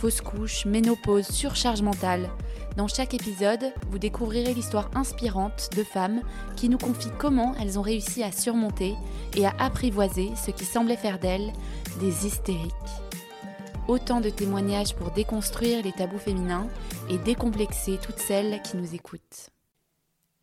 fausse couche, ménopause, surcharge mentale. Dans chaque épisode, vous découvrirez l'histoire inspirante de femmes qui nous confient comment elles ont réussi à surmonter et à apprivoiser ce qui semblait faire d'elles des hystériques. Autant de témoignages pour déconstruire les tabous féminins et décomplexer toutes celles qui nous écoutent.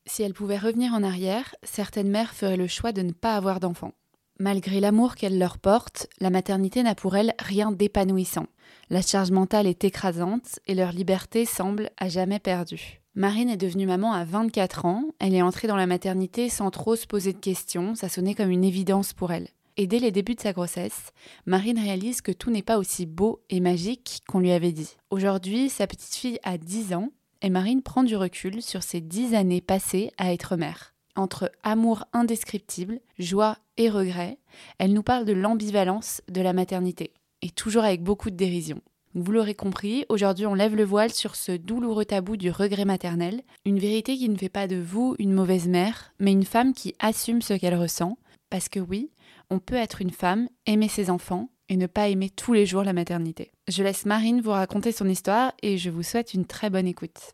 Si elles pouvaient revenir en arrière, certaines mères feraient le choix de ne pas avoir d'enfants. Malgré l'amour qu'elles leur portent, la maternité n'a pour elles rien d'épanouissant. La charge mentale est écrasante et leur liberté semble à jamais perdue. Marine est devenue maman à 24 ans, elle est entrée dans la maternité sans trop se poser de questions, ça sonnait comme une évidence pour elle. Et dès les débuts de sa grossesse, Marine réalise que tout n'est pas aussi beau et magique qu'on lui avait dit. Aujourd'hui, sa petite fille a 10 ans et Marine prend du recul sur ces 10 années passées à être mère. Entre amour indescriptible, joie et regret, elle nous parle de l'ambivalence de la maternité et toujours avec beaucoup de dérision. Vous l'aurez compris, aujourd'hui on lève le voile sur ce douloureux tabou du regret maternel, une vérité qui ne fait pas de vous une mauvaise mère, mais une femme qui assume ce qu'elle ressent, parce que oui, on peut être une femme, aimer ses enfants, et ne pas aimer tous les jours la maternité. Je laisse Marine vous raconter son histoire et je vous souhaite une très bonne écoute.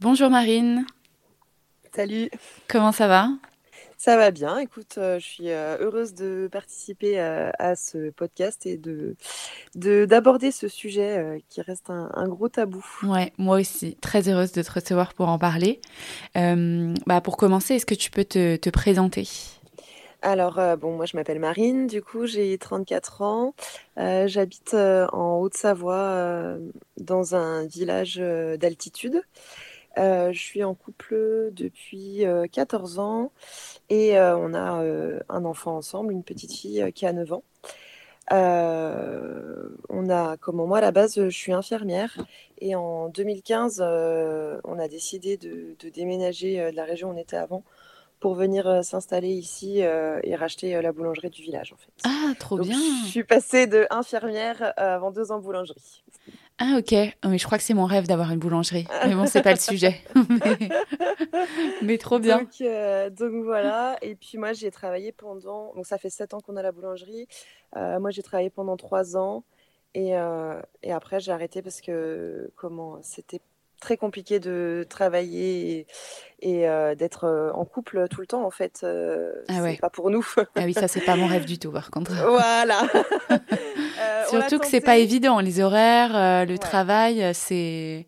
Bonjour Marine. Salut. Comment ça va? Ça va bien. Écoute, euh, je suis euh, heureuse de participer euh, à ce podcast et de d'aborder ce sujet qui reste un, gros tabou. Ouais, moi aussi. Très heureuse de te recevoir pour en parler. bah, pour commencer, est-ce que tu peux te, te présenter? Alors, bon, moi je m'appelle Marine, du coup j'ai 34 ans. J'habite en Haute-Savoie, dans un village d'altitude. Je suis en couple depuis 14 ans et euh, on a euh, un enfant ensemble, une petite fille euh, qui a 9 ans. on a, comme moi à la base, je suis infirmière et en 2015, on a décidé de, déménager de la région où on était avant pour venir s'installer ici et racheter la boulangerie du village en fait. Ah, trop bien. Je suis passée de infirmière avant deux ans boulangerie. Ah ok, oh, mais je crois que c'est mon rêve d'avoir une boulangerie. Mais bon, c'est pas le sujet. mais... trop bien. Euh, donc, voilà, et puis moi j'ai travaillé pendant, donc ça fait sept ans qu'on a la boulangerie. Euh, moi j'ai travaillé pendant trois ans et, euh, et après j'ai arrêté parce que comment c'était très compliqué de travailler et, d'être en couple tout le temps en fait. ah ouais. C'est pas pour nous. ah oui, ça c'est pas mon rêve du tout par contre. Voilà. Surtout que c'est pas évident, les horaires, euh, le travail, euh, c'est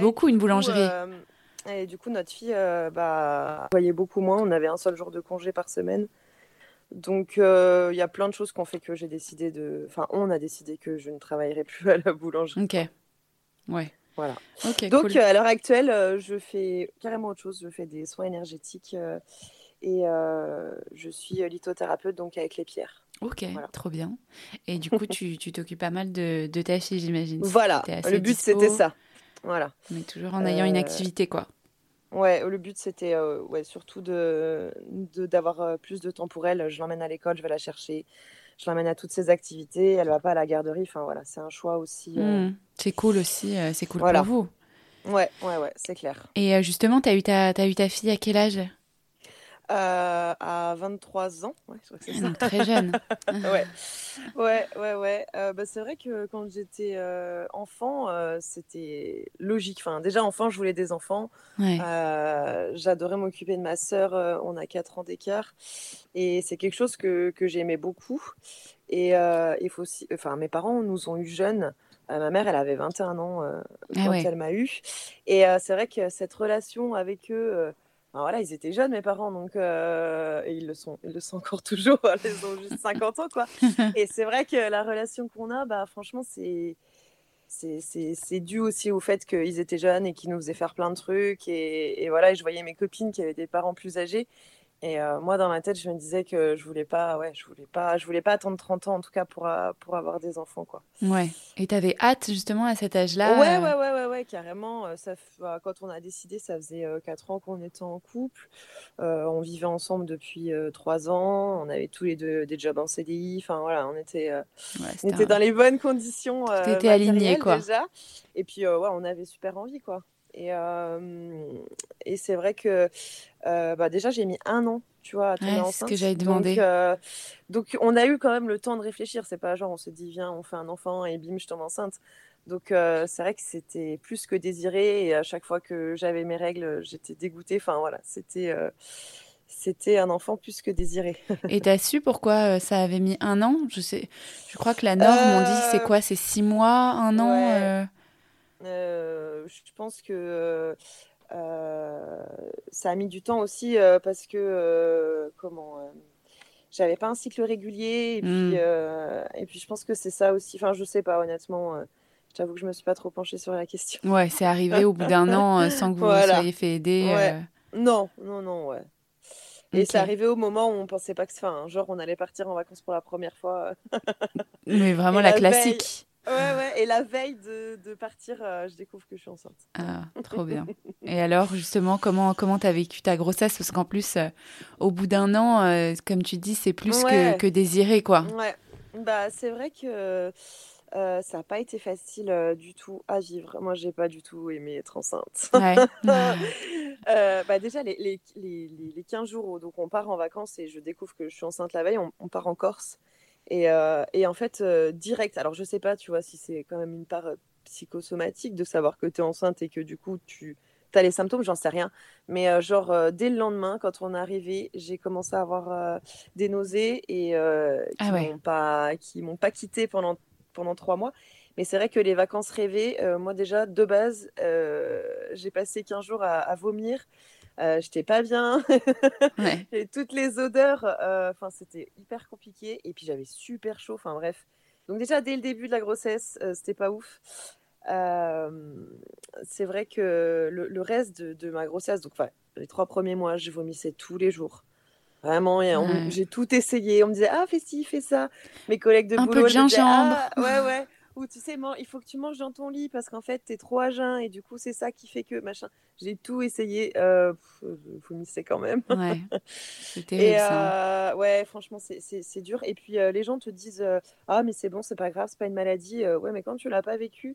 beaucoup une boulangerie. Euh, et du coup, notre fille, bah, voyait beaucoup moins. On avait un seul jour de congé par semaine. Donc, il y a plein de choses qui ont fait que j'ai décidé de. Enfin, on a décidé que je ne travaillerai plus à la boulangerie. Ok. Ouais. Voilà. Donc, à l'heure actuelle, je fais carrément autre chose. Je fais des soins énergétiques et je suis lithothérapeute, donc avec les pierres. Ok, trop bien. Et du coup, tu t'occupes pas mal de, de ta fille, j'imagine. Voilà, le but c'était ça. Voilà. Mais toujours en ayant une euh, activité, quoi. Ouais, le but c'était euh, ouais, surtout de d'avoir euh, plus de temps pour elle. Je l'emmène à l'école, je vais la chercher, je l'emmène à toutes ses activités. Elle va pas à la garderie. Enfin voilà, c'est un choix aussi. Mmh. C'est cool aussi, c'est cool pour vous. Ouais, ouais, ouais, c'est clair. Et justement, tu as, as eu ta fille à quel âge? Euh, à 23 ans. Ouais, je crois que c'est ça. Très jeune. ouais, ouais, ouais. ouais. Euh, bah, c'est vrai que quand j'étais euh, enfant, c'était logique. Enfin, déjà, enfant, je voulais des enfants. J'adorais m'occuper de ma sœur. on a 4 ans d'écart. Et c'est quelque chose que, que j'aimais beaucoup. Et il faut aussi. Enfin, mes parents nous ont eu jeunes. ma mère, elle avait 21 ans ah quand elle m'a eu. Et c'est vrai que cette relation avec eux voilà, ils étaient jeunes, mes parents, donc euh, et ils le sont, ils le sont encore toujours. Ils ont juste 50 ans, quoi. et c'est vrai que la relation qu'on a, bah, franchement, c'est c'est dû aussi au fait qu'ils étaient jeunes et qu'ils nous faisaient faire plein de trucs. Et, voilà, et je voyais mes copines qui avaient des parents plus âgés. Et euh, moi, dans ma tête, je me disais que je voulais pas, ouais, je voulais pas, je voulais pas attendre 30 ans, en tout cas, pour, euh, pour avoir des enfants, quoi. Ouais. Et tu avais hâte, justement, à cet âge-là Ouais, ouais, ouais, ouais, ouais, carrément. Ça, bah, quand on a décidé, ça faisait 4 ans qu'on était en couple. on vivait ensemble depuis 3 ans. On avait tous les deux des jobs en CDI. Enfin, voilà, on était, on était dans les bonnes conditions. Tu étais aligné, quoi. Déjà. Et puis, ouais, on avait super envie, quoi. Et, et c'est vrai que bah déjà, j'ai mis un an, tu vois, à tomber ouais, enceinte. C'est ce que j'avais demandé. Donc, donc, on a eu quand même le temps de réfléchir. C'est pas genre, on se dit, viens, on fait un enfant et bim, je tombe enceinte. Donc, c'est vrai que c'était plus que désiré. Et à chaque fois que j'avais mes règles, j'étais dégoûtée. Enfin, voilà, c'était. c'était un enfant plus que désiré. Et tu as su pourquoi ça avait mis un an? Je sais, je crois que la norme, on dit, c'est quoi? C'est six mois, un an ouais. Euh, je pense que euh, ça a mis du temps aussi euh, parce que comment j'avais pas un cycle régulier et puis, mmh. et puis je pense que c'est ça aussi. Enfin, je sais pas honnêtement. J'avoue que je me suis pas trop penchée sur la question. Ouais, c'est arrivé au bout d'un an sans que vous vous soyez fait aider. Ouais. Non, non, non, ouais. Et c'est arrivé au moment où on pensait pas que, enfin, genre on allait partir en vacances pour la première fois. Mais vraiment la, classique. Ouais, ouais. Et la veille de, de partir, euh, je découvre que je suis enceinte. Ah, trop bien. Et alors, justement, comment comment t'as vécu ta grossesse? Parce qu'en plus, euh, au bout d'un an, euh, comme tu dis, c'est plus que, que, désiré, quoi. Ouais. Bah, c'est vrai que ça n'a pas été facile du tout à vivre. Moi, j'ai pas du tout aimé être enceinte. Ouais. bah, déjà, les, les, les, les, 15 jours où donc on part en vacances et je découvre que je suis enceinte la veille, on, on part en Corse. Et, euh, et, en fait, euh, direct, alors je sais pas, tu vois, si c'est quand même une part euh, psychosomatique de savoir que tu es enceinte et que du coup, tu as les symptômes, j'en sais rien. Mais genre, dès le lendemain, quand on est arrivé, j'ai commencé à avoir des nausées et qui ah m'ont pas, qui m'ont pas quitté pendant, pendant trois mois. Mais c'est vrai que les vacances rêvées, moi déjà, de base, j'ai passé 15 jours à, à vomir. Euh, j'étais pas bien. et toutes les odeurs, euh, enfin, c'était hyper compliqué. Et puis j'avais super chaud. Enfin bref. Donc déjà dès le début de la grossesse, euh, c'était pas ouf. c'est vrai que le, reste de, ma grossesse, donc les trois premiers mois, je vomissais tous les jours. Vraiment, j'ai tout essayé. On me disait ah fais ci, fais ça. Mes collègues de Un boulot, peu de gingembre. Ah, ouais ouais ou tu sais, il faut que tu manges dans ton lit parce qu'en fait, tu es trop à jeun et du coup, c'est ça qui fait que machin. J'ai tout essayé. Euh, vomissais quand même. Ouais, euh, ouais, franchement, c'est dur. Et puis, euh, les gens te disent euh, Ah, mais c'est bon, c'est pas grave, c'est pas une maladie. ouais, mais quand tu l'as pas vécu,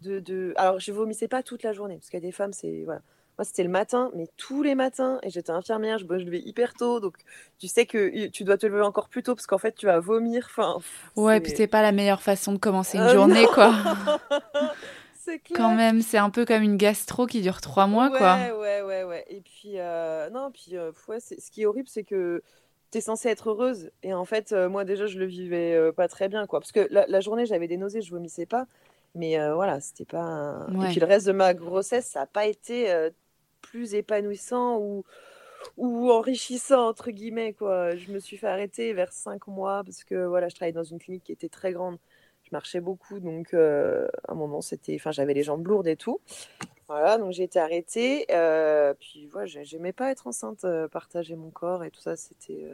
de, de... alors je vomissais pas toute la journée parce qu'il y a des femmes, c'est. Voilà moi, c'était le matin, mais tous les matins, et j'étais infirmière, je, me levais hyper tôt, donc tu sais que tu dois te lever encore plus tôt parce qu'en fait, tu vas vomir. Enfin, ouais, puis c'est pas la meilleure façon de commencer une euh, journée, quoi. c'est clair. Quand même, c'est un peu comme une gastro qui dure trois mois, ouais, quoi. Ouais, ouais, ouais. Et puis, euh, non, puis, euh, ouais, ce qui est horrible, c'est que tu es censée être heureuse. Et en fait, moi, déjà, je le vivais pas très bien, quoi. Parce que la, la journée, j'avais des nausées, je vomissais pas. Mais voilà, c'était pas. Et puis le reste de ma grossesse, ça n'a pas été plus épanouissant ou, ou enrichissant entre guillemets quoi. Je me suis fait arrêter vers cinq mois parce que voilà, je travaillais dans une clinique qui était très grande. Je marchais beaucoup donc euh, à un moment c'était, enfin j'avais les jambes lourdes et tout. Voilà, donc j'ai été arrêtée. Euh, puis voilà, j'aimais pas être enceinte, euh, partager mon corps et tout ça, c'était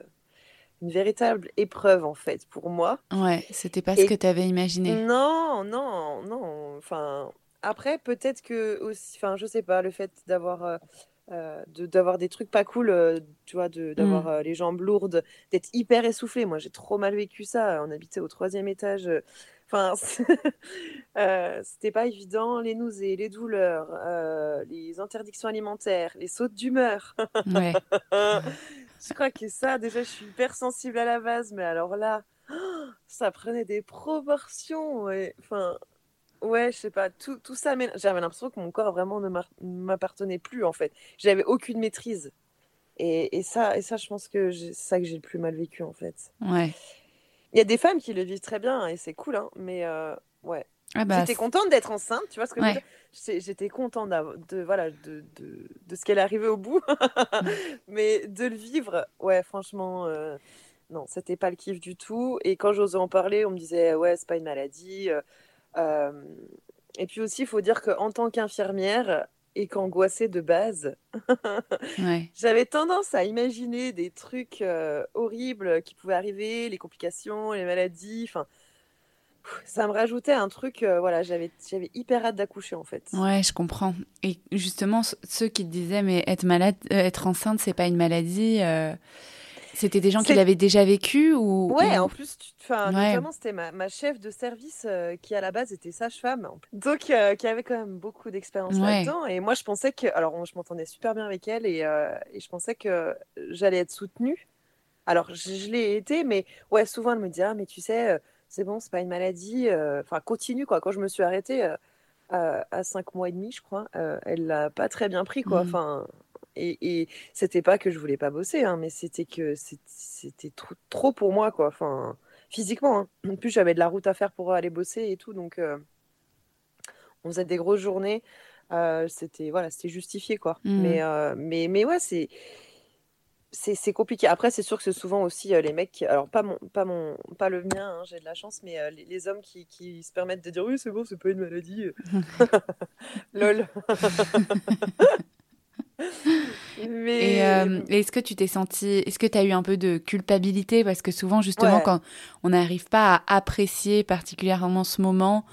une véritable épreuve en fait pour moi. Ouais, c'était pas ce que tu avais imaginé. Non, non, non. Enfin, après, peut-être que aussi, enfin, je sais pas, le fait d'avoir euh, euh d'avoir des trucs pas cool, euh, tu vois, d'avoir mmh. euh, les jambes lourdes, d'être hyper essoufflé. Moi, j'ai trop mal vécu ça. On habitait au troisième étage. Enfin, c'était pas évident. Les nausées, les douleurs, les interdictions alimentaires, les sautes d'humeur. Ouais. je crois que ça, déjà, je suis hyper sensible à la base, mais alors là, ça prenait des proportions. Enfin, Ouais, je sais pas, tout, tout ça, mais j'avais l'impression que mon corps vraiment ne m'appartenait plus en fait. J'avais aucune maîtrise. Et, et, ça, et ça, je pense que c'est ça que j'ai le plus mal vécu en fait. Ouais. Il y a des femmes qui le vivent très bien et c'est cool, hein, mais euh, ouais. Ah bah, j'étais contente d'être enceinte, tu vois ce que ouais. J'étais contente de, voilà, de, de, de ce qu'elle arrivée au bout. mais de le vivre, ouais, franchement, euh, non, c'était pas le kiff du tout. Et quand j'osais en parler, on me disait, ouais, c'est pas une maladie. Euh, et puis aussi, il faut dire qu'en tant qu'infirmière, et qu'angoissée de base, j'avais tendance à imaginer des trucs horribles qui pouvaient arriver, les complications, les maladies, enfin ça me rajoutait un truc, euh, voilà, j'avais, j'avais hyper hâte d'accoucher en fait. Ouais, je comprends. Et justement, ceux qui te disaient, mais être malade, euh, être enceinte, c'est pas une maladie. Euh, c'était des gens qui l'avaient déjà vécu ou Ouais, en plus, enfin, notamment c'était ma, ma, chef de service qui à la base était sage-femme, donc qui avait quand même beaucoup d'expérience là-dedans. Et moi, je pensais que, alors, je m'entendais super bien avec elle et, et je pensais que j'allais être soutenue. Alors, je, je l'ai été, mais ouais, souvent elle me dit, ah, mais tu sais c'est bon, c'est pas une maladie. Euh, enfin, continue quoi. Quand je me suis arrêtée euh, à, 5 mois et demi, je crois, euh, elle l'a pas très bien pris quoi. Mmh. Enfin, et, et c'était pas que je voulais pas bosser, hein, mais c'était que c'était trop, trop, pour moi quoi. Enfin, physiquement. Hein. En plus, j'avais de la route à faire pour aller bosser et tout, donc on faisait des grosses journées. c'était voilà, c'était justifié quoi. Mmh. Mais, mais mais ouais, c'est c'est compliqué. Après, c'est sûr que c'est souvent aussi euh, les mecs, alors pas mon, pas mon, pas le mien, hein, j'ai de la chance, mais euh, les, hommes qui, qui, se permettent de dire oui, c'est bon, c'est pas une maladie. Lol. mais... Euh, et est-ce que tu t'es senti, est-ce que tu as eu un peu de culpabilité? Parce que souvent justement quand on n'arrive pas à apprécier particulièrement ce moment,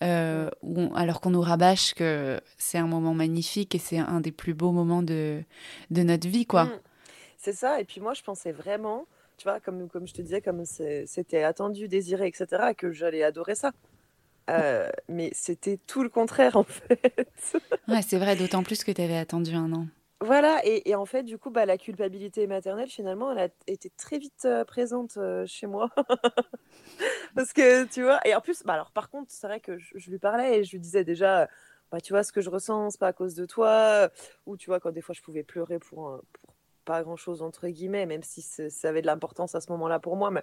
alors qu'on nous rabâche que c'est un moment magnifique et c'est un des plus beaux moments de, de notre vie, quoi. Mm. C'est ça. Et puis moi, je pensais vraiment, tu vois, comme, comme je te disais, comme c'était attendu, désiré, etc., que j'allais adorer ça. Euh, mais c'était tout le contraire, en fait. ouais, c'est vrai, d'autant plus que tu avais attendu un an. Voilà, et, en fait, du coup, bah, la culpabilité maternelle, finalement, elle a été très vite euh, présente euh, chez moi. Parce que, tu vois, et en plus, bah, alors par contre, c'est vrai que je, lui parlais et je lui disais déjà, bah, tu vois, ce que je ressens, c'est pas à cause de toi. Ou tu vois, quand des fois je pouvais pleurer pour, pour pas grand chose entre guillemets, même si ça avait de l'importance à ce moment-là pour moi, mais,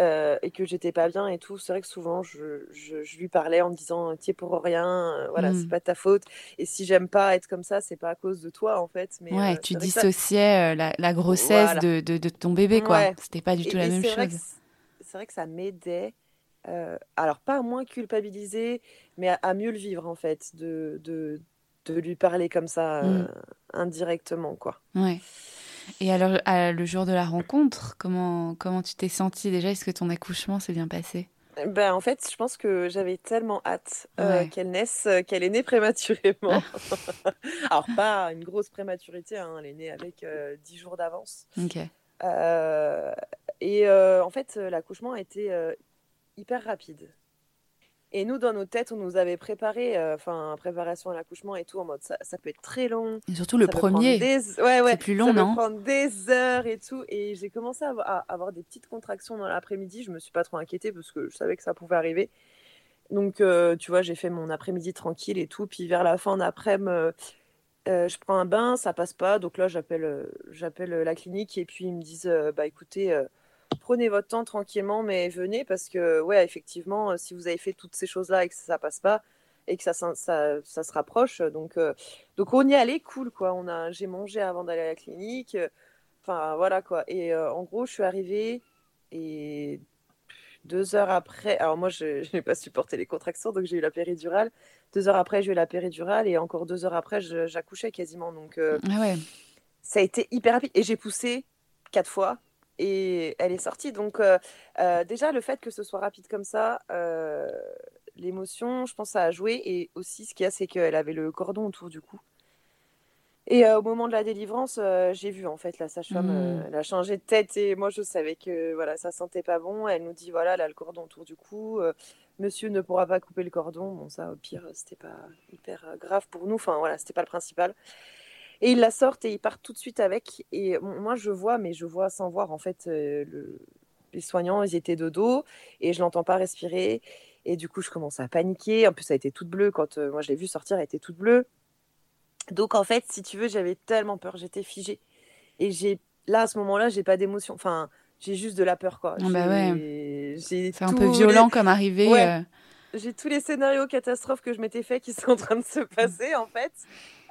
euh, et que j'étais pas bien et tout. C'est vrai que souvent je, je, lui parlais en me disant es pour rien, euh, voilà, c'est mmh. pas ta faute. Et si j'aime pas être comme ça, c'est pas à cause de toi en fait. Mais, ouais, euh, tu dissociais la, la, grossesse de, de, ton bébé, quoi. C'était pas du tout la même chose. C'est vrai que ça m'aidait. alors pas à moins culpabiliser, mais à, mieux le vivre en fait, de, de, de lui parler comme ça mmh. indirectement, quoi. Ouais. Et alors, le jour de la rencontre, comment, comment tu t'es sentie déjà? Est-ce que ton accouchement s'est bien passé? Ben, en fait, je pense que j'avais tellement hâte euh, qu'elle naisse, euh, qu'elle est née prématurément. alors, pas une grosse prématurité, hein, elle est née avec euh, 10 jours d'avance. Ok. Euh, et en fait, l'accouchement a été hyper rapide. Et nous, dans nos têtes, on nous avait préparé, euh, enfin, préparation à l'accouchement et tout, en mode ça, ça, peut être très long. Et surtout le premier. Ouais, ouais. C'est plus long, ça non? Ça peut prendre des heures et tout. Et j'ai commencé à avoir, des petites contractions dans l'après-midi. Je me suis pas trop inquiétée parce que je savais que ça pouvait arriver. Donc, euh, tu vois, j'ai fait mon après-midi tranquille et tout. Puis vers la fin d'après-midi, euh, je prends un bain, ça passe pas. Donc là, j'appelle, j'appelle la clinique et puis ils me disent, bah écoutez prenez votre temps tranquillement, mais venez parce que, ouais, effectivement, euh, si vous avez fait toutes ces choses-là et que ça, ne passe pas et que ça, ça, ça, se rapproche, donc, euh, donc on y allait, cool, quoi. On a, j'ai mangé avant d'aller à la clinique, enfin voilà quoi. Et euh, en gros, je suis arrivée et deux heures après, alors moi, je n'ai pas supporté les contractions, donc j'ai eu la péridurale. Deux heures après, j'ai eu la péridurale et encore deux heures après, j'accouchais quasiment. Donc, ah ouais. ça a été hyper rapide. Et j'ai poussé quatre fois et elle est sortie. Donc euh, euh, déjà, le fait que ce soit rapide comme ça, euh, l'émotion, je pense, ça a joué. Et aussi, ce qu'il y a, c'est qu'elle avait le cordon autour du cou. Et au moment de la délivrance, j'ai vu en fait la sage-femme, mmh. elle a changé de tête et moi je savais que voilà ça sentait pas bon. Elle nous dit voilà, elle a le cordon autour du cou. monsieur ne pourra pas couper le cordon. Bon ça au pire c'était pas hyper grave pour nous. Enfin voilà, c'était pas le principal. Et ils la sortent et ils partent tout de suite avec. Et moi, je vois, mais je vois sans voir, en fait, euh, le... les soignants, ils étaient de dos et je l'entends pas respirer. Et du coup, je commence à paniquer. En plus, ça a été toute bleue. Quand euh, moi, je l'ai vue sortir, elle était toute bleue. Donc, en fait, si tu veux, j'avais tellement peur. J'étais figée. Et j'ai là, à ce moment-là, j'ai pas d'émotion. Enfin, j'ai juste de la peur, quoi. Ah bah ouais. C'est un peu violent comme arrivé. Euh. J'ai tous les scénarios catastrophes que je m'étais fait qui sont en train de se passer, en fait.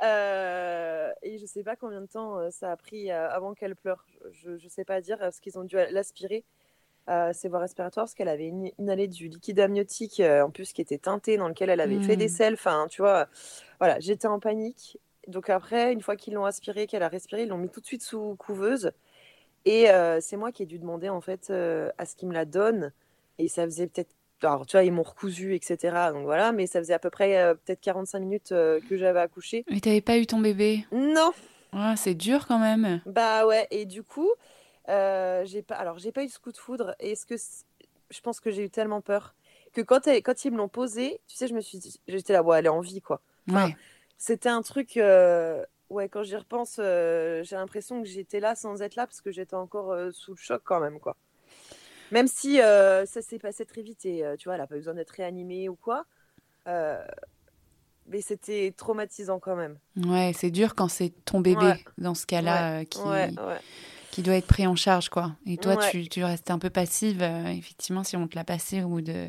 Euh, et je sais pas combien de temps euh, ça a pris euh, avant qu'elle pleure. Je, ne sais pas dire, parce qu'ils ont dû l'aspirer. ses voies respiratoires parce qu'elle avait inhalé du liquide amniotique en plus qui était teinté dans lequel elle avait fait des mmh. sels. Enfin, tu vois, voilà, j'étais en panique. Donc après, une fois qu'ils l'ont aspiré, qu'elle a respiré, ils l'ont mis tout de suite sous couveuse. Et c'est moi qui ai dû demander en fait à ce qu'ils me la donnent. Et ça faisait peut-être alors tu vois, ils m'ont recousu, etc. Donc voilà, mais ça faisait à peu près euh, peut-être 45 minutes euh, que j'avais accouché. Mais t'avais pas eu ton bébé? Non. Ah, c'est dur quand même. Bah ouais, et du coup, euh, j'ai pas, alors j'ai pas eu ce coup de foudre. Et ce que je pense que j'ai eu tellement peur que quand, quand ils me l'ont posé, tu sais, je me suis dit, j'étais là, ouais, elle est en vie quoi. ouais. C'était un truc, ouais, quand j'y repense, j'ai l'impression que j'étais là sans être là parce que j'étais encore sous le choc quand même quoi. Même si euh, ça s'est passé très vite et euh, tu vois, elle n'a pas besoin d'être réanimée ou quoi. Euh, mais c'était traumatisant quand même. Ouais, c'est dur quand c'est ton bébé dans ce cas-là qui, qui doit être pris en charge, quoi. Et toi, tu, tu restes un peu passive. effectivement, si on te l'a passé au bout de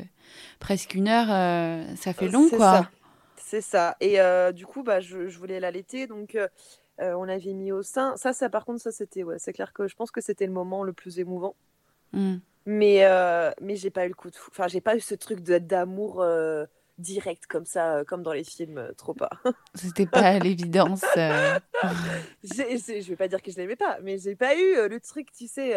presque une heure, ça fait long, quoi. C'est ça. Et du coup, bah, je, je voulais l'allaiter, donc on l'avait mis au sein. Ça, ça par contre, ça c'était, ouais, c'est clair que je pense que c'était le moment le plus émouvant. Mmh. Mais, euh, mais j'ai pas eu le coup de fou. Enfin, j'ai pas eu ce truc d'amour euh, direct comme ça, euh, comme dans les films, euh, trop pas. C'était pas l'évidence. je vais pas dire que je l'aimais pas, mais j'ai pas eu le truc, tu sais.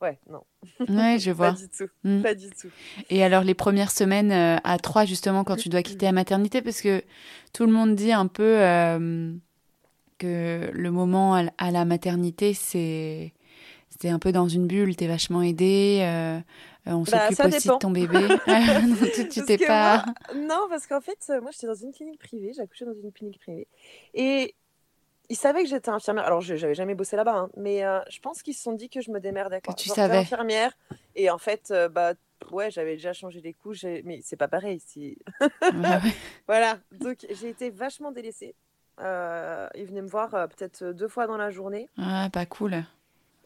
Ouais, non. Ouais, je vois. pas du tout. Hmm. Pas du tout. Et alors, les premières semaines à trois, justement, quand tu dois quitter la maternité, parce que tout le monde dit un peu que le moment à la maternité, c'est c'était un peu dans une bulle, t'es vachement aidée, euh, euh, on bah, s'occupe aussi de ton bébé. tu t'es pas. non, parce qu'en fait, euh, moi j'étais dans une clinique privée, j'ai accouché dans une clinique privée. Et ils savaient que j'étais infirmière. Alors, je n'avais jamais bossé là-bas, hein, mais je pense qu'ils se sont dit que je me démerdais. Quoi. Que tu savais. infirmière. Et en fait, bah, ouais, j'avais déjà changé les couches, mais c'est pas pareil. Si... voilà. Donc, j'ai été vachement délaissée. ils venaient me voir peut-être deux fois dans la journée. Ah, pas cool.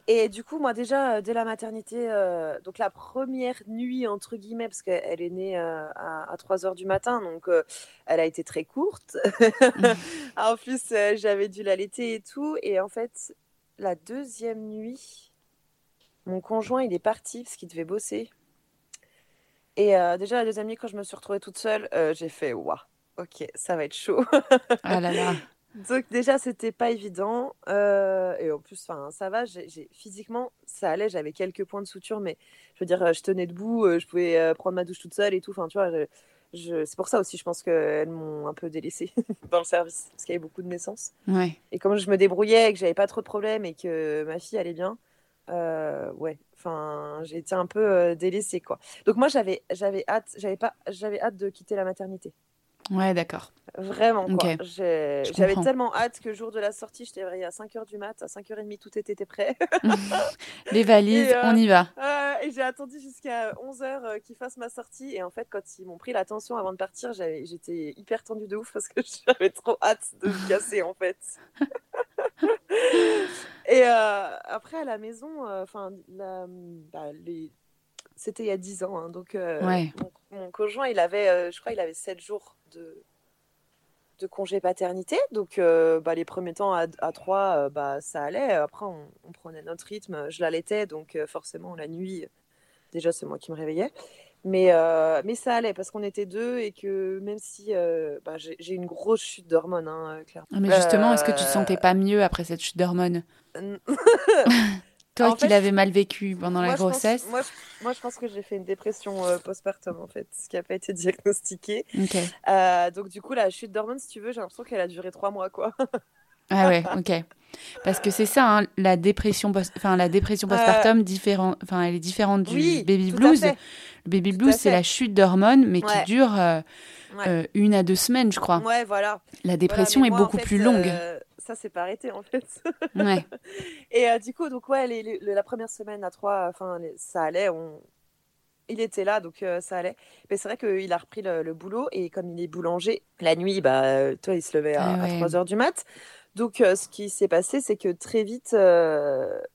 Et du coup, moi déjà, euh, dès la maternité, euh, donc la première nuit, entre guillemets, parce qu'elle est née euh, à, 3 heures du matin, donc elle a été très courte. en plus, j'avais dû l'allaiter et tout. Et en fait, la deuxième nuit, mon conjoint, il est parti parce qu'il devait bosser. Et déjà, la deuxième nuit, quand je me suis retrouvée toute seule, j'ai fait, waouh, ok, ça va être chaud. ah là là. Donc déjà, c'était pas évident. Euh, et en plus, ça va. J'ai, physiquement, ça allait. J'avais quelques points de suture, mais je veux dire, je tenais debout. Euh, je pouvais euh, prendre ma douche toute seule et tout. Enfin, tu vois, je, c'est pour ça aussi, je pense qu'elles m'ont un peu délaissée dans le service parce qu'il y avait beaucoup de naissances. Ouais. Et comme je me débrouillais et que j'avais pas trop de problèmes et que ma fille allait bien, ouais. Enfin, j'ai été un peu délaissée, quoi. Donc moi, j'avais, j'avais hâte. J'avais pas, j'avais hâte de quitter la maternité. Ouais, d'accord. Vraiment, quoi. J'avais tellement hâte que le jour de la sortie, je t'ai réveillée à 5h du mat, à 5h30, tout était prêt. Les valises, on y va. Euh, et j'ai attendu jusqu'à 11h euh, qu'ils fassent ma sortie. Et en fait, quand ils m'ont pris l'attention avant de partir, j'étais hyper tendue de ouf parce que j'avais trop hâte de me casser, en fait. et euh, après, à la maison, enfin, bah, les c'était il y a 10 ans. Hein, donc, mon, conjoint, il avait, je crois, il avait 7 jours de, de congé paternité. Donc, euh, bah, les premiers temps à, à 3, euh, bah, ça allait. Après, on, prenait notre rythme. Je l'allaitais, donc euh, forcément, la nuit, déjà, c'est moi qui me réveillais. Mais, mais ça allait parce qu'on était deux et que même si bah, j'ai une grosse chute d'hormones, hein, clairement. Ah, mais justement, est-ce que tu te sentais pas mieux après cette chute d'hormones? Toi qui l'avais mal vécu pendant la grossesse moi, je pense que j'ai fait une dépression euh, postpartum, en fait, ce qui n'a pas été diagnostiqué. Euh, donc, du coup, la chute d'hormones, si tu veux, j'ai l'impression qu'elle a duré trois mois, quoi. ah ouais, ok. Parce que c'est ça, hein, la dépression, enfin, la dépression postpartum, différent... enfin, elle est différente du baby blues. Le baby blues, c'est la chute d'hormones, mais qui dure euh, une à deux semaines, je crois. Ouais, voilà. La dépression est beaucoup plus longue ça s'est pas arrêté en fait. Ouais. et euh, du coup, donc ouais, les, la première semaine à trois, enfin, ça allait. On... Il était là, donc euh, ça allait. Mais c'est vrai qu'il a repris le, boulot et comme il est boulanger, la nuit, bah, toi, il se levait à, 3 ah heures du mat. Donc, euh, ce qui s'est passé, c'est que très vite,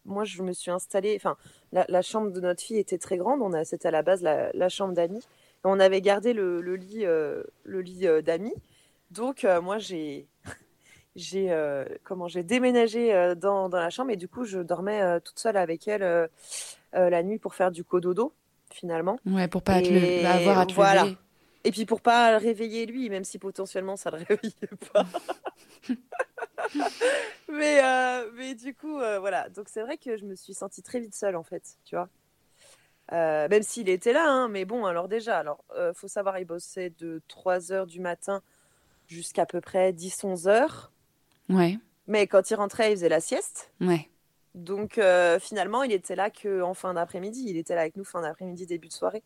moi, je me suis installée. Enfin, la, chambre de notre fille était très grande. On a, c'était à la base la, la chambre d'amis. On avait gardé le, le lit, le lit d'amis. Donc, moi, j'ai j'ai euh, comment j'ai déménagé euh, dans, dans, la chambre et du coup je dormais euh, toute seule avec elle la nuit pour faire du cododo, finalement. Ouais, pour pas le, avoir à te voilà. Et puis pour pas le réveiller lui, même si potentiellement ça le réveillait pas. mais, mais du coup, voilà. Donc c'est vrai que je me suis sentie très vite seule en fait, tu vois. Même s'il était là, hein, mais bon, alors déjà, alors faut savoir, il bossait de 3 h du matin jusqu'à peu près 10-11 heures. Ouais. Mais quand il rentrait, il faisait la sieste. Ouais. Donc finalement, il était là qu'en fin d'après-midi. Il était là avec nous fin d'après-midi, début de soirée.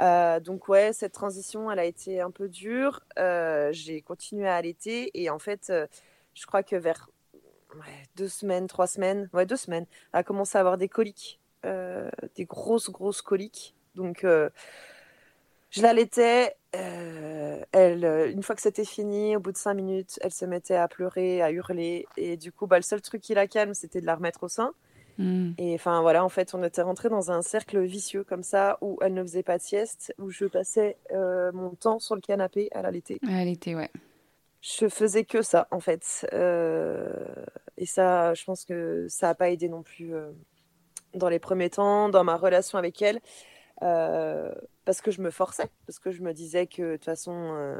Euh, donc ouais, cette transition, elle a été un peu dure. Euh, j'ai continué à allaiter et en fait, euh, je crois que vers deux semaines, trois semaines, ouais deux semaines, elle a commencé à avoir des coliques, des grosses grosses coliques. Donc je l'allaitais. elle, une fois que c'était fini, au bout de cinq minutes, elle se mettait à pleurer, à hurler et du coup, bah, le seul truc qui la calme, c'était de la remettre au sein. Mm. Et enfin voilà, en fait, on était rentré dans un cercle vicieux comme ça où elle ne faisait pas de sieste, où je passais euh, mon temps sur le canapé à l'allaiter. À l'allaiter, ouais. Je faisais que ça en fait. Euh, et ça, je pense que ça n'a pas aidé non plus euh, dans les premiers temps, dans ma relation avec elle, parce que je me forçais, parce que je me disais que de toute façon,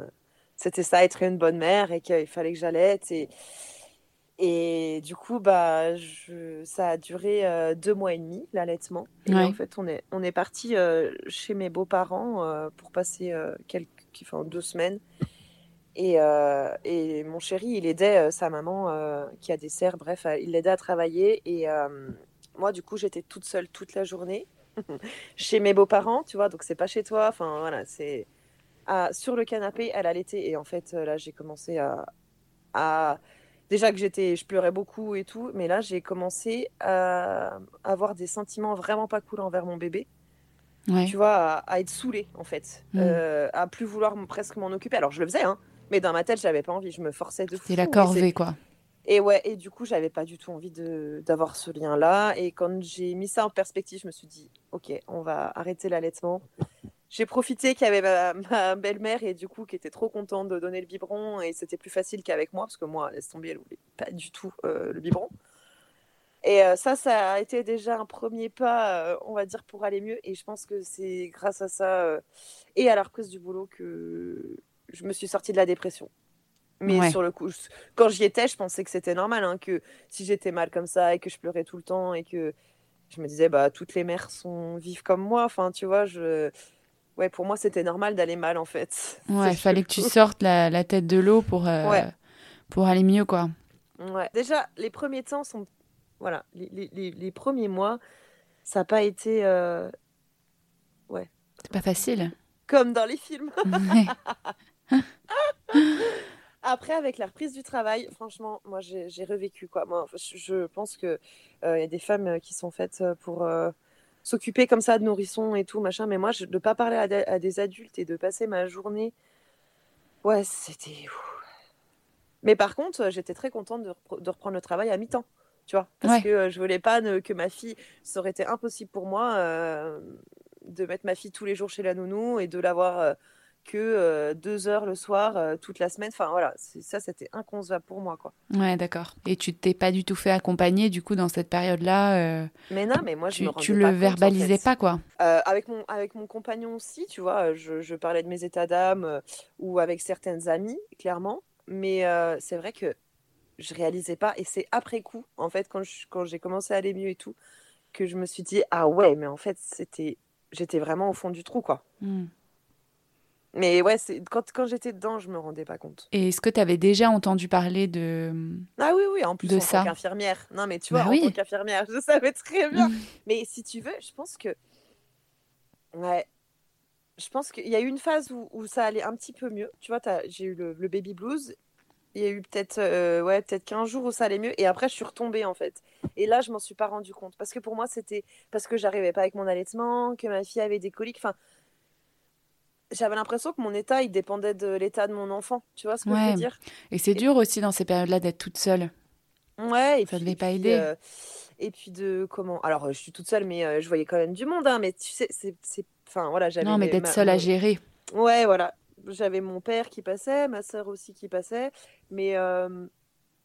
c'était ça, être une bonne mère et qu'il fallait que j'allais. Et et du coup, bah, je... ça a duré euh, deux mois et demi, l'allaitement. Et en fait, on est, on est parti euh, chez mes beaux-parents euh, pour passer quelques, enfin, deux semaines. Et, et, mon chéri, il aidait sa maman qui a des serres, bref, il l'aidait à travailler. Et moi, du coup, j'étais toute seule toute la journée chez mes beaux-parents, tu vois, donc c'est pas chez toi. Enfin, voilà, c'est sur le canapé, elle allaitait. Et en fait, là, j'ai commencé à, à déjà que j'étais, je pleurais beaucoup et tout, mais là j'ai commencé à avoir des sentiments vraiment pas cool envers mon bébé. Tu vois, à, être saoulée en fait, mm. euh, à plus vouloir presque m'en occuper. Alors je le faisais, hein, mais dans ma tête j'avais pas envie, je me forçais de. C'était la corvée quoi. Et ouais, et du coup j'avais pas du tout envie d'avoir ce lien là. Et quand j'ai mis ça en perspective, je me suis dit, ok, on va arrêter l'allaitement. J'ai profité qu'il y avait ma, belle-mère et du coup qui était trop contente de donner le biberon. Et c'était plus facile qu'avec moi parce que moi laisse tomber elle voulait pas du tout euh, le biberon. Et euh, ça ça a été déjà un premier pas euh, on va dire pour aller mieux. Et je pense que c'est grâce à ça et à la reprise du boulot que je me suis sortie de la dépression mais sur le coup quand j'y étais je pensais que c'était normal hein, que si j'étais mal comme ça et que je pleurais tout le temps et que je me disais bah toutes les mères sont vives comme moi enfin tu vois je ouais, pour moi, c'était normal d'aller mal en fait. Ouais, il fallait que tu sortes la, la tête de l'eau pour, euh, pour aller mieux, quoi. Ouais. Déjà, les premiers temps sont. Voilà, les, les, les premiers mois, ça n'a pas été. Euh... Ouais. C'est pas facile. Comme dans les films. Après, avec la reprise du travail, franchement, moi, j'ai revécu, quoi. Moi, je, pense qu'il euh, il y a des femmes qui sont faites pour euh, s'occuper comme ça de nourrissons et tout, machin. Mais moi, je, de pas parler à, des adultes et de passer ma journée, ouais, c'était. Mais par contre, j'étais très contente de, reprendre le travail à mi-temps, tu vois, parce que euh, je voulais pas que ma fille, ça aurait été impossible pour moi euh, de mettre ma fille tous les jours chez la nounou et de l'avoir. Que euh, deux heures le soir euh, toute la semaine. Enfin voilà, ça c'était inconcevable pour moi quoi. Ouais, d'accord. Et tu t'es pas du tout fait accompagner du coup dans cette période-là. Euh, mais non, mais moi je tu, me tu le verbalisais pas quoi. avec mon avec mon compagnon aussi, tu vois, je, je parlais de mes états d'âme ou avec certaines amies clairement, mais c'est vrai que je réalisais pas et c'est après coup en fait quand quand j'ai commencé à aller mieux et tout que je me suis dit ah ouais mais en fait c'était j'étais vraiment au fond du trou quoi. Hmm. Mais ouais, quand, quand j'étais dedans, je me rendais pas compte. Et est-ce que tu avais déjà entendu parler de Ah oui, oui, en plus de en tant qu'infirmière. Non, mais tu vois, bah en tant qu'infirmière, je savais très bien. mais si tu veux, je pense que... Ouais. Je pense qu'il y a eu une phase où, où, ça allait un petit peu mieux. Tu vois, j'ai eu le, baby blues. Il y a eu peut-être euh, ouais, peut 15 jours où ça allait mieux. Et après, je suis retombée, en fait. Et là, je m'en suis pas rendu compte. Parce que pour moi, c'était parce que j'arrivais pas avec mon allaitement, que ma fille avait des coliques. Enfin, j'avais l'impression que mon état, il dépendait de l'état de mon enfant. Tu vois ce que je veux dire? Et c'est dur aussi dans ces périodes-là d'être toute seule. Ouais, et ça ne devait pas aider. Euh, et puis de comment? Alors, euh, je suis toute seule, mais euh, je voyais quand même du monde. Hein, mais tu sais, c'est, enfin voilà, j'avais. Non, mais d'être seule à gérer. Ouais, voilà. J'avais mon père qui passait, ma soeur aussi qui passait, mais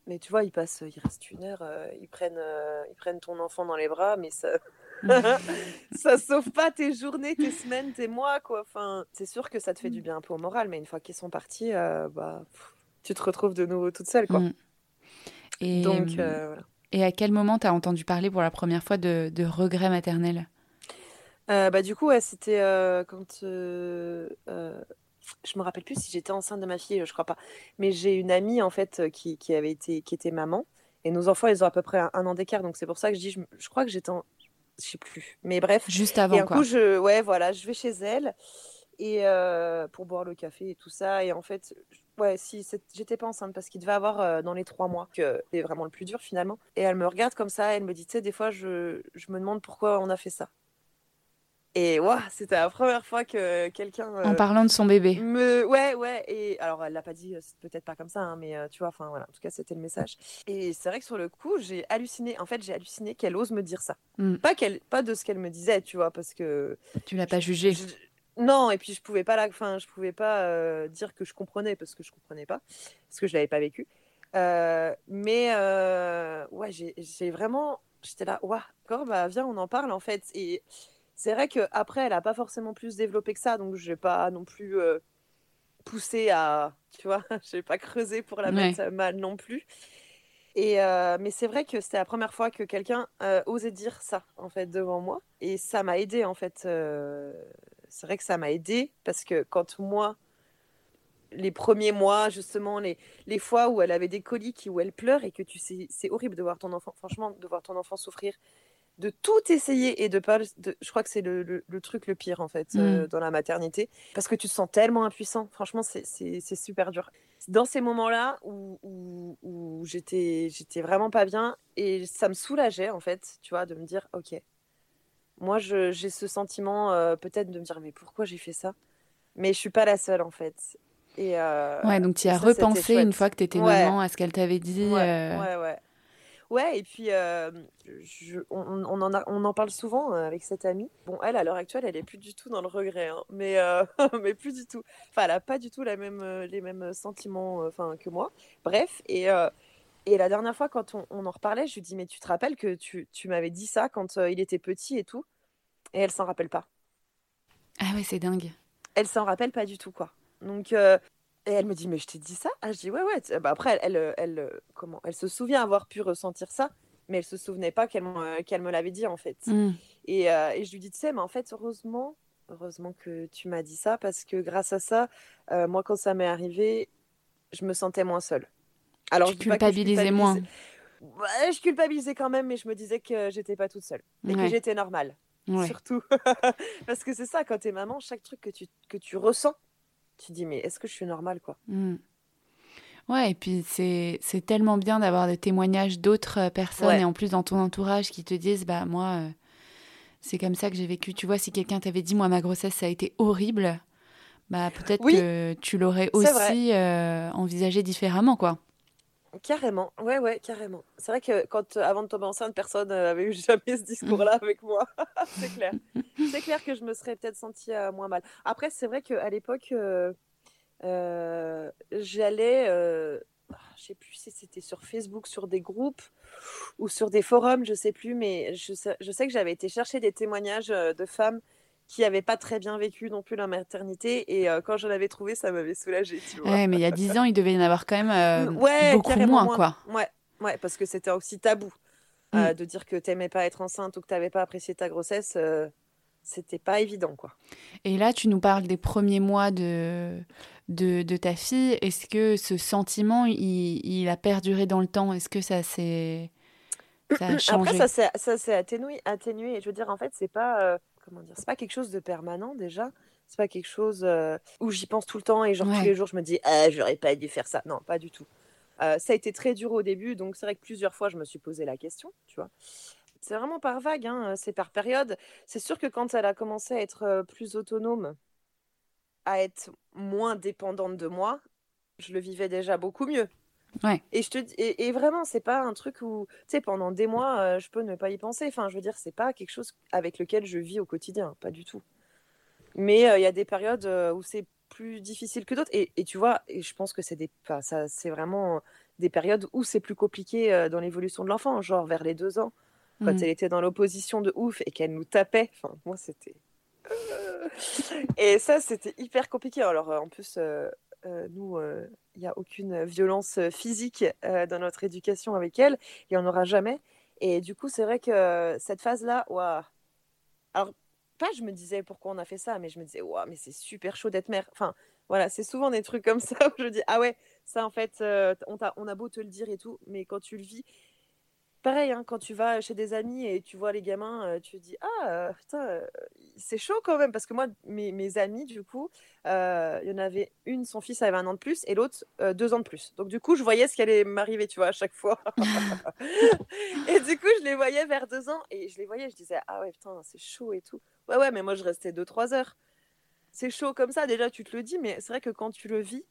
mais tu vois, ils passent, il reste une heure, ils prennent, ils prennent ton enfant dans les bras, mais ça, ça sauve pas tes journées, tes semaines, tes mois, quoi. Enfin, c'est sûr que ça te fait du bien un peu au moral, mais une fois qu'ils sont partis, euh, bah, tu te retrouves de nouveau toute seule, quoi. Mm. Et, Donc, euh, voilà. Et à quel moment tu as entendu parler pour la première fois de, de regret maternel euh, bah, Du coup, ouais, c'était quand. je me rappelle plus si j'étais enceinte de ma fille, je crois pas. Mais j'ai une amie, en fait, qui, qui, avait été, qui était maman. Et nos enfants, ils ont à peu près un, an d'écart. Donc, c'est pour ça que je dis, je, je crois que j'étais en, je sais plus. Mais bref. Juste avant. Et un coup, je, ouais, voilà, je vais chez elle et euh, pour boire le café et tout ça. Et en fait, ouais, si j'étais pas enceinte parce qu'il devait avoir euh, dans les trois mois que c'est vraiment le plus dur finalement. Et elle me regarde comme ça, elle me dit, tu sais, des fois, je, je me demande pourquoi on a fait ça. Et ouais, c'était la première fois que quelqu'un. en parlant de son bébé. Me... Ouais, ouais. Et alors, elle l'a pas dit, peut-être pas comme ça, hein, mais tu vois, enfin voilà, en tout cas, c'était le message. Et c'est vrai que sur le coup, j'ai halluciné. En fait, j'ai halluciné qu'elle ose me dire ça. Hmm. Pas, qu'elle... pas de ce qu'elle me disait, tu vois, parce que. Tu l'as pas jugé. Non, et puis je pouvais pas, la... enfin, je pouvais pas dire que je comprenais parce que je comprenais pas, parce que je l'avais pas vécu. Euh, mais euh, ouais, j'ai, vraiment. J'étais là, ouais, d'accord, bah viens, on en parle en fait. Et c'est vrai qu'après, elle n'a pas forcément plus développé que ça, donc je n'ai pas non plus euh, poussé à, tu vois, je n'ai pas creusé pour la mettre mal non plus. Et euh, mais c'est vrai que c'était la première fois que quelqu'un euh, osait dire ça, en fait, devant moi. Et ça m'a aidé, en fait. c'est vrai que ça m'a aidé parce que quand moi, les premiers mois, justement, les, les fois où elle avait des coliques, où elle pleure et que tu sais, c'est horrible de voir ton enfant, franchement, de voir ton enfant souffrir de tout essayer et de pas. De, je crois que c'est le, le, truc le pire en fait euh, mm. dans la maternité parce que tu te sens tellement impuissant. Franchement, c'est super dur. Dans ces moments-là où, où, où j'étais vraiment pas bien et ça me soulageait en fait, tu vois, de me dire ok, moi j'ai ce sentiment euh, peut-être de me dire mais pourquoi j'ai fait ça, mais je suis pas la seule en fait. Et euh, ouais, donc tu as repensé une fois que tu étais maman à ce qu'elle t'avait dit. ouais, ouais. Ouais, et puis euh, on, en on en parle souvent euh, avec cette amie. Bon, elle, à l'heure actuelle, elle est plus du tout dans le regret, hein, mais, euh, mais plus du tout. Enfin, elle n'a pas du tout la même, les mêmes sentiments enfin, que moi. Bref, et, et la dernière fois, quand on, en reparlait, je lui dis Mais tu te rappelles que tu, tu m'avais dit ça quand il était petit et tout? Et elle s'en rappelle pas. Ah ouais, c'est dingue. Elle s'en rappelle pas du tout, quoi. Donc, et elle me dit, mais je t'ai dit ça? Ah, je dis, ouais, ouais. Bah, après, elle, elle, elle, comment elle se souvient avoir pu ressentir ça, mais elle se souvenait pas qu'elle, me l'avait dit, en fait. Mm. Et, euh, et, je lui dis, tu sais, mais en fait, heureusement, heureusement que tu m'as dit ça, parce que grâce à ça, euh, moi, quand ça m'est arrivé, je me sentais moins seule. Alors, je culpabilisais moins. je culpabilisais quand même, mais je me disais que j'étais pas toute seule et que j'étais normale. Surtout. parce que c'est ça, quand t'es maman, chaque truc que tu, que tu ressens, tu dis, mais est-ce que je suis normale, quoi? Mmh. Ouais, et puis c'est tellement bien d'avoir des témoignages d'autres euh, personnes et en plus dans ton entourage qui te disent, bah moi, euh, c'est comme ça que j'ai vécu. Tu vois, si quelqu'un t'avait dit, moi, ma grossesse, ça a été horrible, bah peut-être que tu l'aurais aussi euh, envisagé différemment, quoi. Carrément, ouais, ouais, carrément. C'est vrai que quand, euh, avant de tomber enceinte, personne n'avait eu jamais ce discours-là avec moi. c'est clair. C'est clair que je me serais peut-être sentie euh, moins mal. Après, c'est vrai qu'à l'époque, euh, j'allais, ah, je sais plus si c'était sur Facebook, sur des groupes ou sur des forums, je sais plus, mais je je sais que j'avais été chercher des témoignages de femmes qui n'avait pas très bien vécu non plus la maternité. Et euh, quand j'en avais trouvé, ça m'avait soulagée. Tu Ouais, mais il y a dix ans, il devait y en avoir quand même euh, beaucoup moins, quoi. Ouais, ouais, parce que c'était aussi tabou euh, mm. de dire que tu n'aimais pas être enceinte ou que tu n'avais pas apprécié ta grossesse. c'était pas évident, quoi. Et là, tu nous parles des premiers mois de, de, de ta fille. Est-ce que ce sentiment, il, il, a perduré dans le temps? Est-ce que ça s'est ça a changé? Après, ça s'est atténué, atténué. Je veux dire, en fait, c'est pas comment dire, c'est pas quelque chose de permanent déjà. C'est pas quelque chose euh, où j'y pense tout le temps et genre tous les jours je me dis ah j'aurais pas dû faire ça. Non, pas du tout. Euh, ça a été très dur au début, donc c'est vrai que plusieurs fois je me suis posé la question, tu vois. C'est vraiment par vague, hein, c'est par période. C'est sûr que quand elle a commencé à être euh, plus autonome, à être moins dépendante de moi, je le vivais déjà beaucoup mieux. Et je te et, et vraiment, c'est pas un truc où, tu sais, pendant des mois, euh, je peux ne pas y penser. Enfin, je veux dire, c'est pas quelque chose avec lequel je vis au quotidien, pas du tout. Mais euh, il y a des périodes euh, où c'est plus difficile que d'autres. Et, et, tu vois, et je pense que c'est des, ça, c'est vraiment des périodes où c'est plus compliqué dans l'évolution de l'enfant, genre vers les deux ans. quand mmh. elle était dans l'opposition de ouf et qu'elle nous tapait. Enfin, moi, c'était. et ça, c'était hyper compliqué. Alors, en plus, nous, il n'y a aucune violence physique dans notre éducation avec elle. Il n'y en aura jamais. Et du coup, c'est vrai que cette phase-là, waouh. Alors, pas je me disais pourquoi on a fait ça, mais je me disais, waouh, mais c'est super chaud d'être mère. Enfin, voilà, c'est souvent des trucs comme ça où je dis, ah ouais, ça en fait, on a beau te le dire et tout, mais quand tu le vis, pareil, hein, quand tu vas chez des amis et tu vois les gamins, euh, tu te dis Ah, euh, putain, euh, c'est chaud quand même. Parce que moi, mes, mes amis, du coup, il y en avait une, son fils avait un an de plus et l'autre, deux ans de plus. Donc, du coup, je voyais ce qui allait m'arriver, tu vois, à chaque fois. et du coup, je les voyais vers deux ans et je les voyais, je disais Ah ouais, putain, c'est chaud et tout. Ouais, ouais, mais moi, je restais deux, trois heures. C'est chaud comme ça, déjà, tu te le dis, mais c'est vrai que quand tu le vis,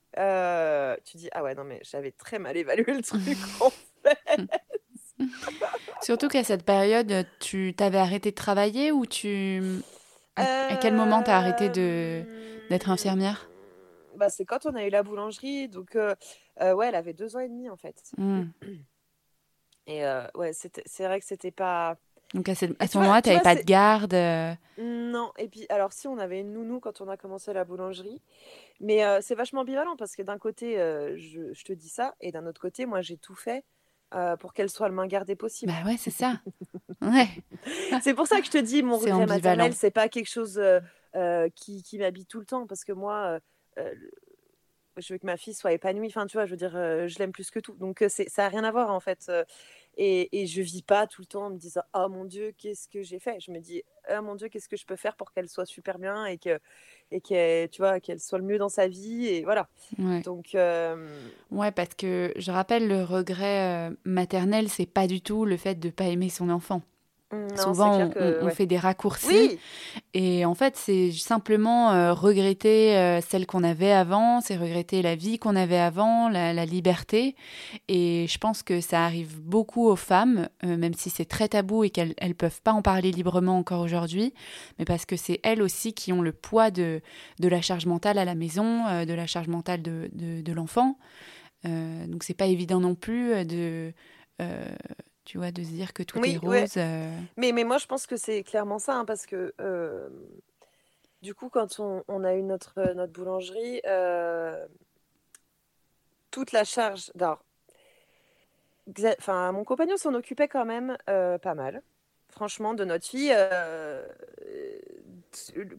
tu dis Ah ouais, non, mais j'avais très mal évalué le truc, en fait. Surtout qu'à cette période, tu t'avais arrêté de travailler ou tu... À, quel moment tu as arrêté de, d'être euh, infirmière? Bah, C'est quand on a eu la boulangerie. Donc, euh, euh, ouais, elle avait deux ans et demi en fait. Hmm. Et ouais, c'est vrai que c'était pas. Donc à, ce moment-là, tu n'avais pas de garde Non, et puis alors si on avait une nounou quand on a commencé la boulangerie, mais c'est vachement ambivalent parce que d'un côté, je, je, te dis ça, et d'un autre côté, moi j'ai tout fait euh, pour qu'elle soit le moins gardée possible. Bah ouais, c'est ça. ouais. c'est pour ça que je te dis, mon regret maternel, c'est pas quelque chose euh, euh, qui, qui m'habite tout le temps, parce que moi, je veux que ma fille soit épanouie. Enfin, tu vois, je veux dire, je l'aime plus que tout. Donc, ça n'a rien à voir, en fait. Et, et, je vis pas tout le temps en me disant, oh mon Dieu, qu'est-ce que j'ai fait? Je me dis, oh mon Dieu, qu'est-ce que je peux faire pour qu'elle soit super bien et que, et qu'elle, tu vois, qu'elle soit le mieux dans sa vie. Et voilà. Donc, ouais, parce que je rappelle, le regret maternel, c'est pas du tout le fait de pas aimer son enfant. Souvent, on, fait des raccourcis. Et en fait, c'est simplement euh, regretter euh, celle qu'on avait avant, c'est regretter la vie qu'on avait avant, la, liberté. Et je pense que ça arrive beaucoup aux femmes, euh, même si c'est très tabou et qu'elles ne peuvent pas en parler librement encore aujourd'hui, mais parce que c'est elles aussi qui ont le poids de, de la charge mentale à la maison, de la charge mentale de, de, de l'enfant. donc, c'est pas évident non plus de tu vois, de se dire que tout est rose. Euh. Mais, mais moi, je pense que c'est clairement ça, hein, parce que euh, du coup, quand on, on, a eu notre, euh, notre boulangerie, toute la charge. enfin, mon compagnon s'en occupait quand même pas mal, franchement, de notre fille.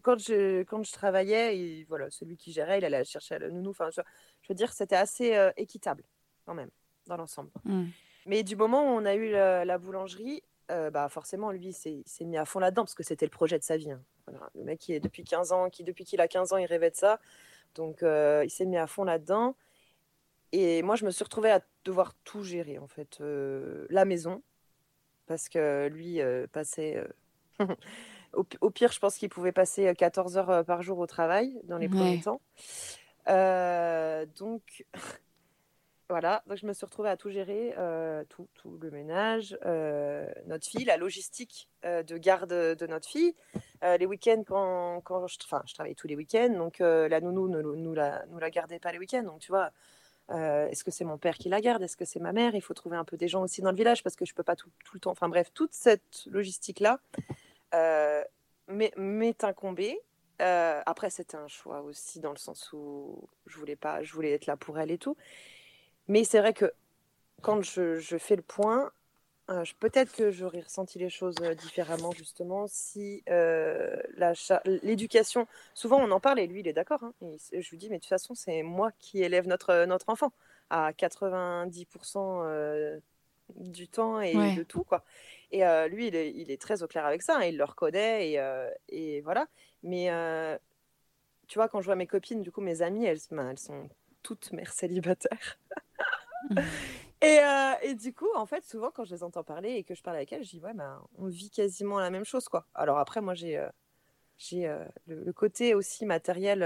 quand, je, quand je travaillais, et, voilà, celui qui gérait, il allait chercher la nounou. Enfin, je, je veux dire, c'était assez équitable, quand même, dans l'ensemble. Mmh. Mais du moment où on a eu la, boulangerie, euh, bah forcément, lui, s'est mis à fond là-dedans parce que c'était le projet de sa vie. Hein. Le mec qui est depuis 15 ans, qui depuis qu'il a 15 ans, il rêvait de ça. Donc, euh, il s'est mis à fond là-dedans. Et moi, je me suis retrouvée à devoir tout gérer, en fait. Euh, la maison, parce que lui passait. au, pire, je pense qu'il pouvait passer 14 heures par jour au travail dans les premiers temps. donc. Voilà, donc je me suis retrouvée à tout gérer, euh, tout, tout, le ménage, euh, notre fille, la logistique euh, de garde de notre fille. les week-ends, quand, quand je, enfin, je travaillais tous les week-ends, donc la nounou ne nous la, nous la gardait pas les week-ends. Donc tu vois, est-ce que c'est mon père qui la garde Est-ce que c'est ma mère? Il faut trouver un peu des gens aussi dans le village parce que je peux pas tout, tout le temps. Enfin bref, toute cette logistique-là m'est incombée. après, c'était un choix aussi dans le sens où je voulais pas, je voulais être là pour elle et tout. Mais c'est vrai que quand je, je fais le point, euh, peut-être que j'aurais ressenti les choses euh, différemment, justement, si euh, l'éducation. Souvent, on en parle et lui, il est d'accord. Hein, je lui dis, mais de toute façon, c'est moi qui élève notre, notre enfant à 90% du temps et de tout. quoi. Et lui, il est, il est, très au clair avec ça. Hein, il le reconnaît et, et voilà. Mais tu vois, quand je vois mes copines, du coup, mes amies, elles, ben, elles sont toutes mères célibataires. et, euh, et, du coup, en fait, souvent, quand je les entends parler et que je parle avec elles, je dis, ouais, ben, on vit quasiment la même chose, quoi. Alors après, moi, j'ai euh, j'ai euh, le, côté aussi matériel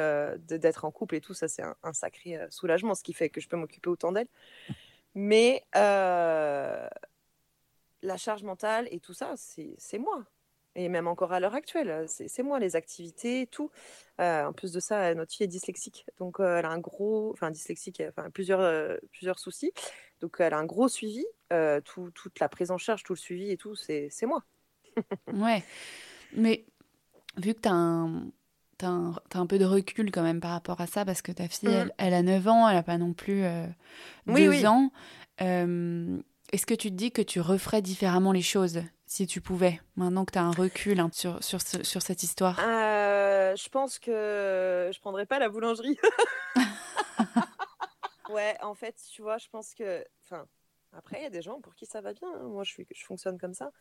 d'être en couple et tout, ça, c'est un, sacré soulagement, ce qui fait que je peux m'occuper autant d'elles. Mais la charge mentale et tout ça, c'est moi et même encore à l'heure actuelle, c'est moi les activités, tout. Euh, en plus de ça, notre fille est dyslexique, donc euh, elle a un gros, enfin dyslexique, enfin plusieurs, euh, plusieurs soucis. Donc elle a un gros suivi, tout, toute la prise en charge, tout le suivi et tout, c'est moi. ouais, mais vu que tu as un, T'as un, un, peu de recul quand même par rapport à ça parce que ta fille, mmh. elle, a 9 ans, elle n'a pas non plus euh, 2 ans. Euh, est-ce que tu te dis que tu referais différemment les choses? Si tu pouvais, maintenant que tu as un recul hein, sur, sur, sur, cette histoire euh, Je pense que je prendrais pas la boulangerie. ouais, en fait, tu vois, je pense que. Enfin, après, il y a des gens pour qui ça va bien. Hein. Moi, je, suis, je fonctionne comme ça.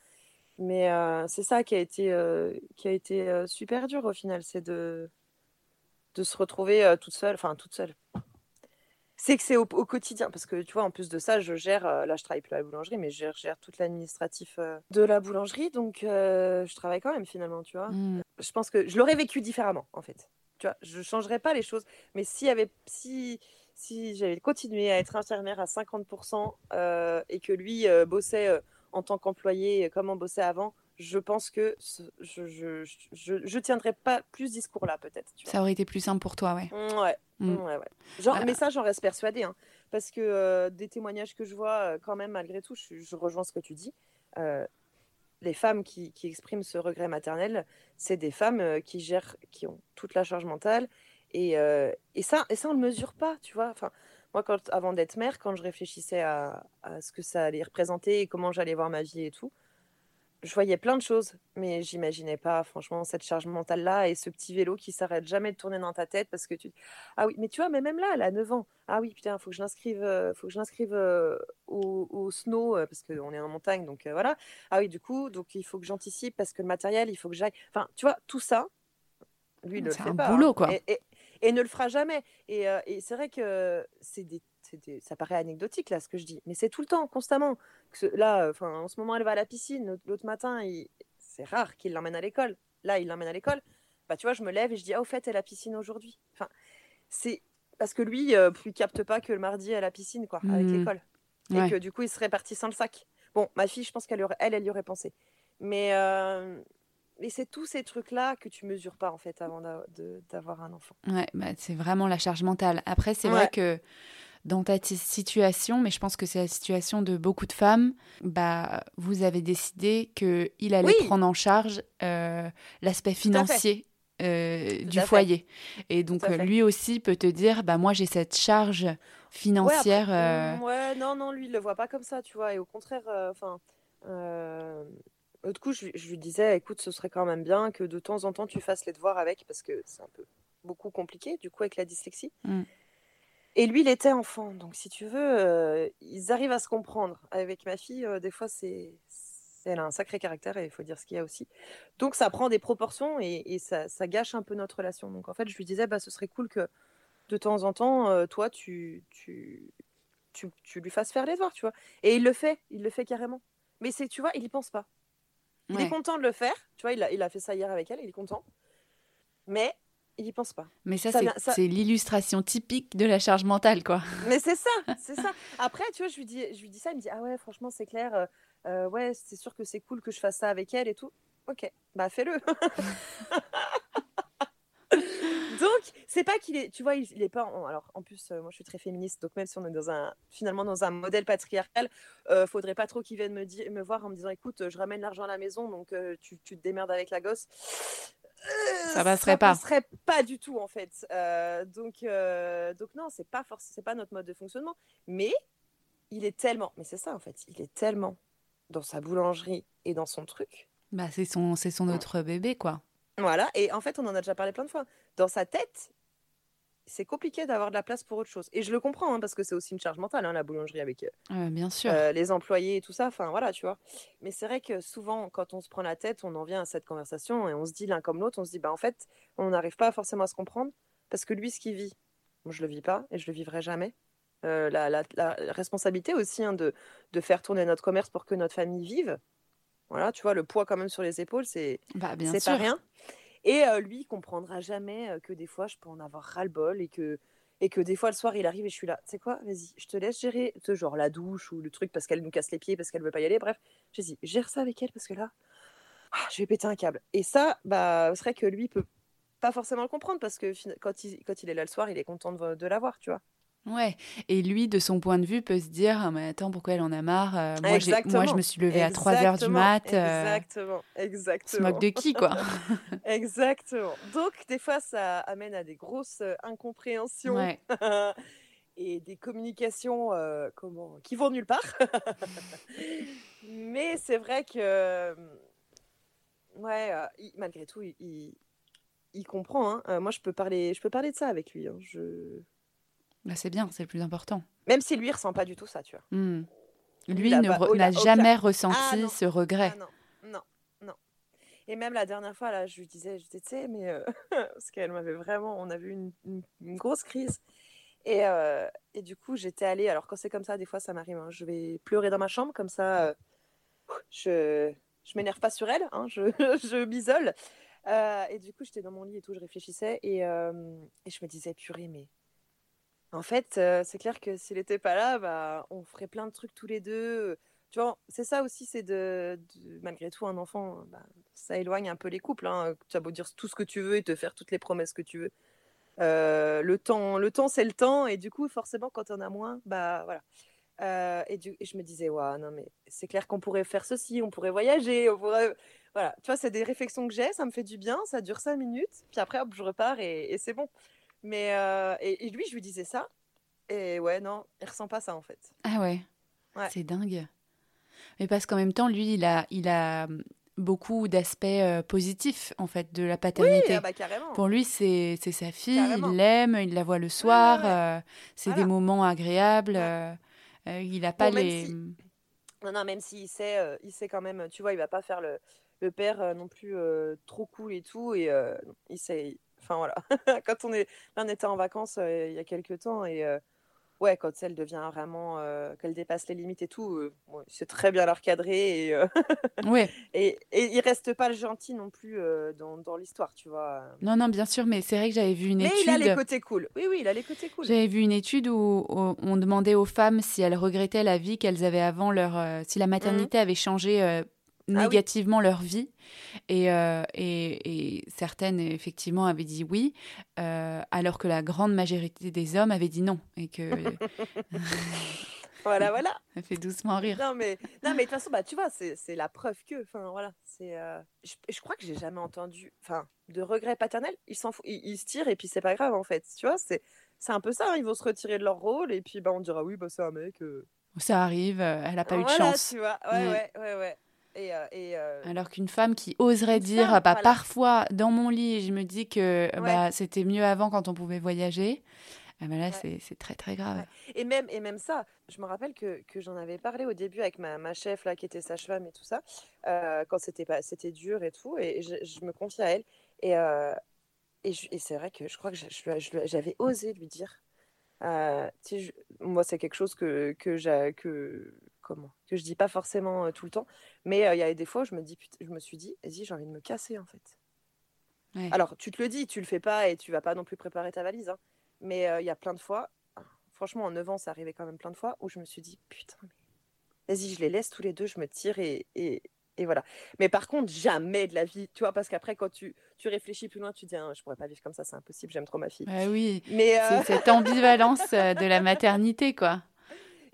Mais euh, c'est ça qui a été, euh, qui a été super dur au final, c'est de, de se retrouver toute seule, enfin toute seule. C'est que c'est au, quotidien, parce que tu vois, en plus de ça, je gère, là je travaille plus à la boulangerie, mais je gère, tout l'administratif de la boulangerie, donc je travaille quand même finalement, tu vois. Mmh. Je pense que je l'aurais vécu différemment, en fait. Tu vois, je changerais pas les choses, mais s'il y avait, si, si j'avais continué à être infirmière à 50% et que lui bossait en tant qu'employé, comme on bossait avant, je pense que je, je, je, tiendrais pas plus ce discours-là, peut-être. Ça aurait été plus simple pour toi, ouais. Mmh, ouais, mmh. Mmh, ouais, ouais. Genre, Mais ça, j'en reste persuadée. Hein, parce que euh, des témoignages que je vois, euh, quand même, malgré tout, je, rejoins ce que tu dis. Euh, les femmes qui, qui, expriment ce regret maternel, c'est des femmes qui gèrent, qui ont toute la charge mentale. Et, et, ça, et ça, on ne le mesure pas, tu vois. Enfin, moi, quand, avant d'être mère, quand je réfléchissais à, ce que ça allait représenter et comment j'allais voir ma vie et tout, je voyais plein de choses, mais j'imaginais pas, franchement, cette charge mentale-là et ce petit vélo qui s'arrête jamais de tourner dans ta tête parce que tu. Ah oui, mais tu vois, mais même là, elle a 9 ans. Ah oui, putain, faut que je l'inscrive, euh, faut que je l'inscrive euh, au, snow euh, parce qu'on est en montagne, donc voilà. Ah oui, du coup, donc il faut que j'anticipe parce que le matériel, il faut que j'aille. Enfin, tu vois, tout ça, lui, il le fait un pas. boulot, hein. quoi et ne le fera jamais. Et, et c'est vrai que c'est des, des, ça paraît anecdotique là ce que je dis, mais c'est tout le temps, constamment. Là, enfin, en ce moment, elle va à la piscine. L'autre matin, c'est rare qu'il l'emmène à l'école. Là, il l'emmène à l'école. Bah, tu vois, je me lève et je dis, ah, au fait, elle la piscine aujourd'hui. Enfin, c'est parce que lui, euh, il capte pas que le mardi, elle la piscine, quoi, avec mmh. l'école. Et que du coup, il serait parti sans le sac. Bon, ma fille, je pense qu'elle elle, elle y aurait pensé. Mais, euh, et c'est tous ces trucs-là que tu mesures pas en fait avant d'avoir un enfant. Ouais, bah, c'est vraiment la charge mentale. Après, c'est vrai que dans ta situation, mais je pense que c'est la situation de beaucoup de femmes, bah, vous avez décidé qu'il allait prendre en charge euh, l'aspect financier euh, du foyer. Et donc, lui aussi peut te dire, bah, moi, j'ai cette charge financière. Ouais, ouais, non, non, lui, il le voit pas comme ça, tu vois. Et au contraire, euh, enfin du coup, je, lui disais, écoute, ce serait quand même bien que de temps en temps tu fasses les devoirs avec, parce que c'est un peu beaucoup compliqué, du coup, avec la dyslexie. Mm. Et lui, il était enfant, donc si tu veux, euh, ils arrivent à se comprendre. Avec ma fille, euh, des fois, c'est, elle a un sacré caractère et il faut dire ce qu'il y a aussi. Donc ça prend des proportions et, ça, gâche un peu notre relation. Donc en fait, je lui disais, bah, ce serait cool que de temps en temps, euh, toi, tu, tu, tu, tu, lui fasses faire les devoirs, tu vois. Et il le fait, il le fait carrément. Mais c'est, tu vois, il y pense pas. Il est content de le faire. Tu vois, il a, il a fait ça hier avec elle, il est content. Mais il n'y pense pas. Mais ça, c'est l'illustration typique de la charge mentale, quoi. Mais c'est ça, c'est ça. Après, tu vois, je lui dis, je lui dis ça, il me dit, ah ouais, franchement, c'est clair, euh, euh, ouais, c'est sûr que c'est cool que je fasse ça avec elle et tout. Ok, bah fais-le. donc, c'est pas qu'il est, tu vois, il, est pas. alors, en plus, euh, moi, je suis très féministe, donc même si on est dans un, finalement, dans un modèle patriarcal, euh, faudrait pas trop qu'il vienne me dire, me voir en me disant, écoute, je ramène l'argent à la maison, donc euh, tu, tu, te démerdes avec la gosse. Ça passerait pas. Ça passerait pas du tout, en fait. donc, donc non, c'est pas forcément, c'est pas notre mode de fonctionnement, mais il est tellement, mais c'est ça, en fait, il est tellement dans sa boulangerie et dans son truc. Bah, c'est son, c'est son autre bébé, quoi. Voilà, et en fait, on en a déjà parlé plein de fois. Dans sa tête, c'est compliqué d'avoir de la place pour autre chose. Et je le comprends, hein, parce que c'est aussi une charge mentale, hein, la boulangerie avec euh, bien sûr. Euh, les employés et tout ça. Enfin, voilà, tu vois. Mais c'est vrai que souvent, quand on se prend la tête, on en vient à cette conversation et on se dit l'un comme l'autre, on se dit, bah en fait, on n'arrive pas forcément à se comprendre, parce que lui, ce qu'il vit, moi, je le vis pas et je le vivrai jamais. Euh, la, responsabilité aussi hein, de, de faire tourner notre commerce pour que notre famille vive, voilà, tu vois, le poids quand même sur les épaules, c'est bah, c'est pas rien. Et lui, comprendra jamais que des fois, je peux en avoir ras-le-bol et que, des fois, le soir, il arrive et je suis là. Tu sais quoi, vas-y, je te laisse gérer, ce genre la douche ou le truc parce qu'elle nous casse les pieds, parce qu'elle veut pas y aller. Bref, je dis, gère ça avec elle parce que là, ah, je vais péter un câble. Et ça, bah, ce serait que lui peut pas forcément le comprendre parce que quand il, quand il est là le soir, il est content de, de l'avoir, tu vois. Ouais, et lui, de son point de vue, peut se dire ah, mais Attends, pourquoi elle en a marre euh, moi, moi, je me suis levée à 3 heures du mat. Exactement, exactement. Se moque de qui, quoi Exactement. Donc, des fois, ça amène à des grosses incompréhensions. et des communications comment, qui vont nulle part. Mais c'est vrai que, ouais, malgré tout, il, il comprend. Hein. Euh, moi, je peux, parler, je peux parler de ça avec lui. Hein. Je... Bah, c'est bien, c'est le plus important. Même si lui, il ressent pas du tout ça, tu vois. Hmm. Lui, n'a jamais ressenti ah, ce regret. Ah, non, non, non. Et même la dernière fois, là, je lui disais, je disais, tu sais, mais... Euh, parce qu'elle m'avait vraiment... On avait eu une, une, grosse crise. Et, euh, et du coup, j'étais allée... Alors, quand c'est comme ça, des fois, ça m'arrive. Hein. Je vais pleurer dans ma chambre, comme ça, je... Je m'énerve pas sur elle, hein, je, je m'isole. Euh, et du coup, j'étais dans mon lit et tout, je réfléchissais et, euh, et je me disais, purée, mais en fait, c'est clair que s'il n'était pas là, bah, on ferait plein de trucs tous les deux. Tu vois, c'est ça aussi, c'est de, malgré tout, un enfant, bah, ça éloigne un peu les couples. Hein. Tu as beau dire tout ce que tu veux et te faire toutes les promesses que tu veux. le temps, le temps c'est le temps, et du coup, forcément, quand on a moins, bah voilà. et, je me disais, ouais, non, mais c'est clair qu'on pourrait faire ceci, on pourrait voyager, on pourrait voilà, tu vois, c'est des réflexions que j'ai, ça me fait du bien, ça dure cinq minutes, puis après, hop, je repars et, c'est bon. Mais euh, et, lui, je lui disais ça, et ouais, non, il ressent pas ça en fait. Ah ouais, c'est dingue. Mais parce qu'en même temps, lui, il a, il a hum, beaucoup d'aspects euh, positifs en fait de la paternité. Oui, ah bah, carrément. Pour lui, c'est sa fille, il l'aime, il la voit le soir, euh, c'est des moments agréables. il n'a pas les. Non, non, même s'il sait, il sait quand même, tu vois, il va pas faire le, le père non plus trop cool et tout. Et il sait. Enfin voilà. quand on est. Là, on était en vacances il y a quelques temps et ouais, quand elle devient vraiment, qu'elle dépasse les limites et tout, c'est très bien la recadrer et, ouais. et, et il reste pas le gentil non plus dans, dans l'histoire, tu vois. Non, non, bien sûr, mais c'est vrai que j'avais vu une étude. Mais il a les côtés cool. Oui, oui, il a les côtés cool. J'avais vu une étude où, on demandait aux femmes si elles regrettaient la vie qu'elles avaient avant leur, si la maternité mmh. avait changé ah négativement leur vie. Et, euh, et, et, certaines, effectivement, avaient dit oui, euh, alors que la grande majorité des hommes avaient dit non. Et que. voilà, voilà. Ça fait doucement rire. Non, mais non, mais de toute façon, bah, tu vois, c'est la preuve que. Enfin, voilà. c'est euh, je, je, crois que j'ai jamais entendu enfin, de regret paternel. Ils s'en ils, ils, se tirent et puis c'est pas grave, en fait. Tu vois, c'est un peu ça. Hein. Ils vont se retirer de leur rôle et puis bah, on dira oui, bah, c'est un mec. Ça arrive, elle n'a pas eu de chance. tu vois, ouais, ouais, ouais. ouais. Euh, euh, Alors qu'une femme qui oserait dire, bah, parfois dans mon lit, je me dis que bah, c'était mieux avant quand on pouvait voyager. Ah, là, c'est très très grave. Et, même, et même ça, je me rappelle que, que j'en avais parlé au début avec ma, ma chef là, qui était sage-femme et tout ça, euh, quand c'était dur et tout, et je, me confie à elle. Et, et, c'est vrai que je crois que j'avais osé lui dire. moi, c'est quelque chose que, que, que, comment que je dis pas forcément tout le temps, mais il y a des fois où je me dis, je me suis dit, vas-y, j'ai envie de me casser en fait. Alors tu te le dis, tu le fais pas et tu vas pas non plus préparer ta valise, hein, mais il y a plein de fois, franchement en 9 ans, ça arrivait quand même plein de fois où je me suis dit, putain, vas-y, je les laisse tous les deux, je me tire et, et, et, voilà. Mais par contre, jamais de la vie, tu vois, parce qu'après, quand tu, tu réfléchis plus loin, tu dis, «Ah, je pourrais pas vivre comme ça, c'est impossible, j'aime trop ma fille. Bah oui, mais c'est cette ambivalence de la maternité, quoi.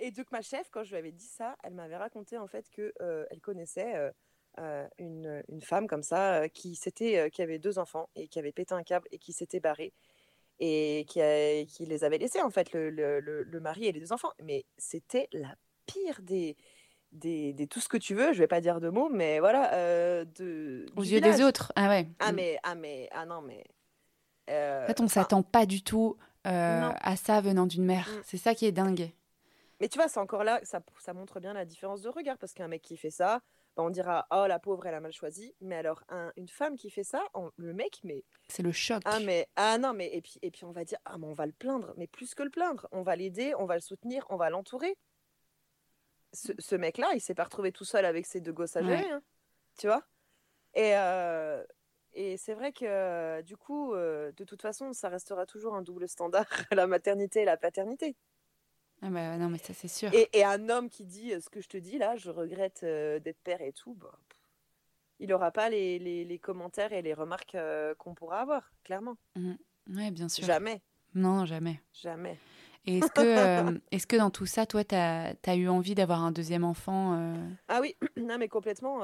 Et donc ma chef, quand je lui avais dit ça, elle m'avait raconté en fait que euh, elle connaissait euh, euh, une, une, femme comme ça qui s'était, qui avait deux enfants et qui avait pété un câble et qui s'était barrée et qui, qui les avait laissés en fait le, le, le, mari et les deux enfants. Mais c'était la pire des, des, des, tout ce que tu veux. Je vais pas dire de mots, mais voilà. de, Aux yeux des autres, ah ouais. Ah mm. mais ah mais ah non mais. en fait, on s'attend pas du tout à ça venant d'une mère. Mm. C'est ça qui est dingue. Mais tu vois, c'est encore là, ça, ça montre bien la différence de regard, parce qu'un mec qui fait ça, bah, on dira oh la pauvre elle a mal choisi mais alors une femme qui fait ça le mec mais c'est le choc. Ah mais ah non mais et puis et puis on va dire ah mais on va le plaindre mais plus que le plaindre. On va l'aider on va le soutenir on va l'entourer ce, mec là il s'est pas retrouvé tout seul avec ses deux gosses à gérer hein, tu vois. Et euh, et c'est vrai que du coup euh, de toute façon ça restera toujours un double standard la maternité et la paternité ah bah, non, mais ça, c'est sûr. Et, un homme qui dit euh, ce que je te dis là, je regrette euh, d'être père et tout, bah, il n'aura pas les, les, commentaires et les remarques euh, qu'on pourra avoir, clairement. Mmh. Oui, bien sûr. Jamais. Non, jamais. Jamais. Et est-ce que, est que dans tout ça, toi, tu as, as, eu envie d'avoir un deuxième enfant Ah oui, non, mais complètement.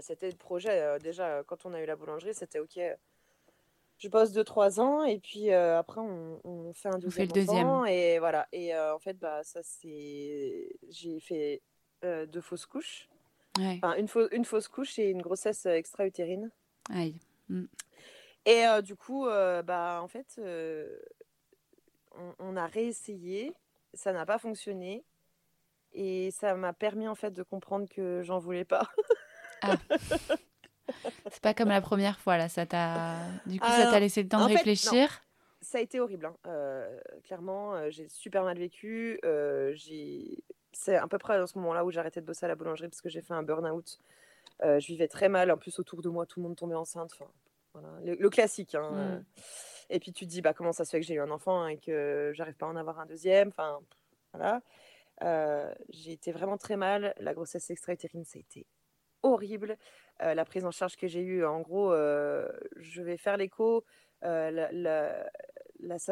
c'était le projet. déjà, quand on a eu la boulangerie, c'était OK je bosse 2-3 ans et puis euh, après on, fait un deuxième, on fait le deuxième. et voilà et euh, en fait bah ça c'est j'ai fait euh, deux fausses couches enfin, une, une fausse couche et une grossesse extra-utérine Aïe. Mm. et du coup bah en fait on, on, a réessayé ça n'a pas fonctionné et ça m'a permis en fait de comprendre que j'en voulais pas ah. C'est pas comme la première fois, là. Ça t'a... Du coup, ça t'a laissé le temps de réfléchir? Ça a été horrible. Hein. Euh, clairement, euh, j'ai super mal vécu. Euh, j'ai... C'est à peu près dans ce moment-là où j'ai arrêté de bosser à la boulangerie parce que j'ai fait un burn-out. je vivais très mal. En plus, autour de moi, tout le monde tombait enceinte. Enfin, voilà. le, classique. Hein. Mm. Et puis, tu te dis, bah, comment ça se fait que j'ai eu un enfant et que j'arrive pas à en avoir un deuxième? Enfin, voilà. j'ai été vraiment très mal. La grossesse extra-utérine, ça a été horrible. Euh, la prise en charge que j'ai eue, en gros, euh, je vais faire l'écho. Euh, la,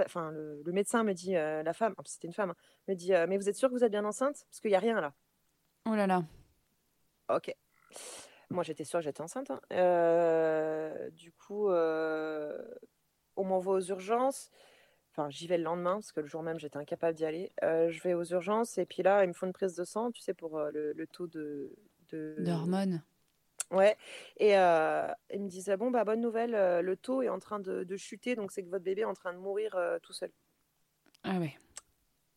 enfin, le, médecin me dit, la femme, c'était une femme, hein, me dit Mais vous êtes sûr que vous êtes bien enceinte? Parce qu'il n'y a rien là. Oh là là. Ok. Moi, j'étais sûre que j'étais enceinte. Hein. du coup, on m'envoie aux urgences. Enfin, j'y vais le lendemain parce que le jour même, j'étais incapable d'y aller. je vais aux urgences et puis là, ils me font une prise de sang, tu sais, pour le, taux de. D'hormones. Ouais, et euh, ils me disaient bon bah bonne nouvelle, euh, le taux est en train de, chuter, donc c'est que votre bébé est en train de mourir euh, tout seul. Ah ouais.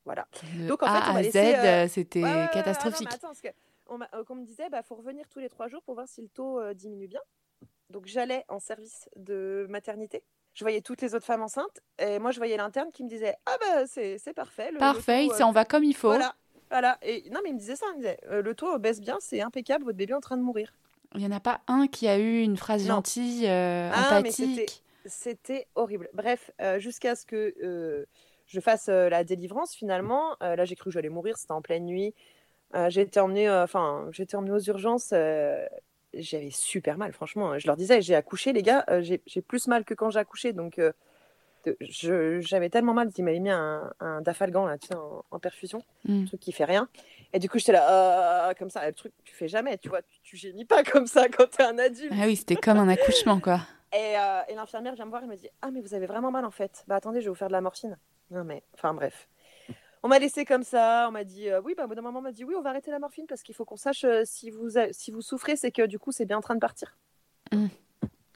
Voilà. donc en fait, on Z, c'était catastrophique. attends, parce que on, me disait bah faut revenir tous les trois jours pour voir si le taux diminue bien. Donc j'allais en service de maternité. Je voyais toutes les autres femmes enceintes et moi je voyais l'interne qui me disait ah bah c'est parfait. Le, parfait, il s'en va comme il faut. Voilà. Voilà. Et non mais il me disait ça, il me disait le taux baisse bien, c'est impeccable, votre bébé est en train de mourir. Il n'y en a pas un qui a eu une phrase gentille, euh, ah, empathique. C'était horrible. Bref, euh, jusqu'à ce que euh, je fasse la délivrance finalement. là, j'ai cru que j'allais mourir. C'était en pleine nuit. j'ai été emmenée, enfin, j'étais emmenée aux urgences. J'avais super mal, franchement. Je leur disais, j'ai accouché, les gars. j'ai plus mal que quand j'ai accouché, donc j'avais tellement mal qu'ils m'avaient mis un, un dafalgan là, tu sais, en, perfusion, un hmm. truc qui fait rien. Et du coup, j'étais là, euh, comme ça, le truc, tu fais jamais, tu vois, tu, tu gémis pas comme ça quand t'es un adulte. Ah oui, c'était comme un accouchement, quoi. Et, euh, et l'infirmière vient me voir et me dit Ah, mais vous avez vraiment mal en fait. Bah attendez, je vais vous faire de la morphine. Non, mais, enfin, bref. On m'a laissé comme ça, on m'a dit euh, Oui, bah, au bout d'un moment, on m'a dit Oui, on va arrêter la morphine parce qu'il faut qu'on sache si, vous si vous souffrez, c'est que du coup, c'est bien en train de partir. Hmm.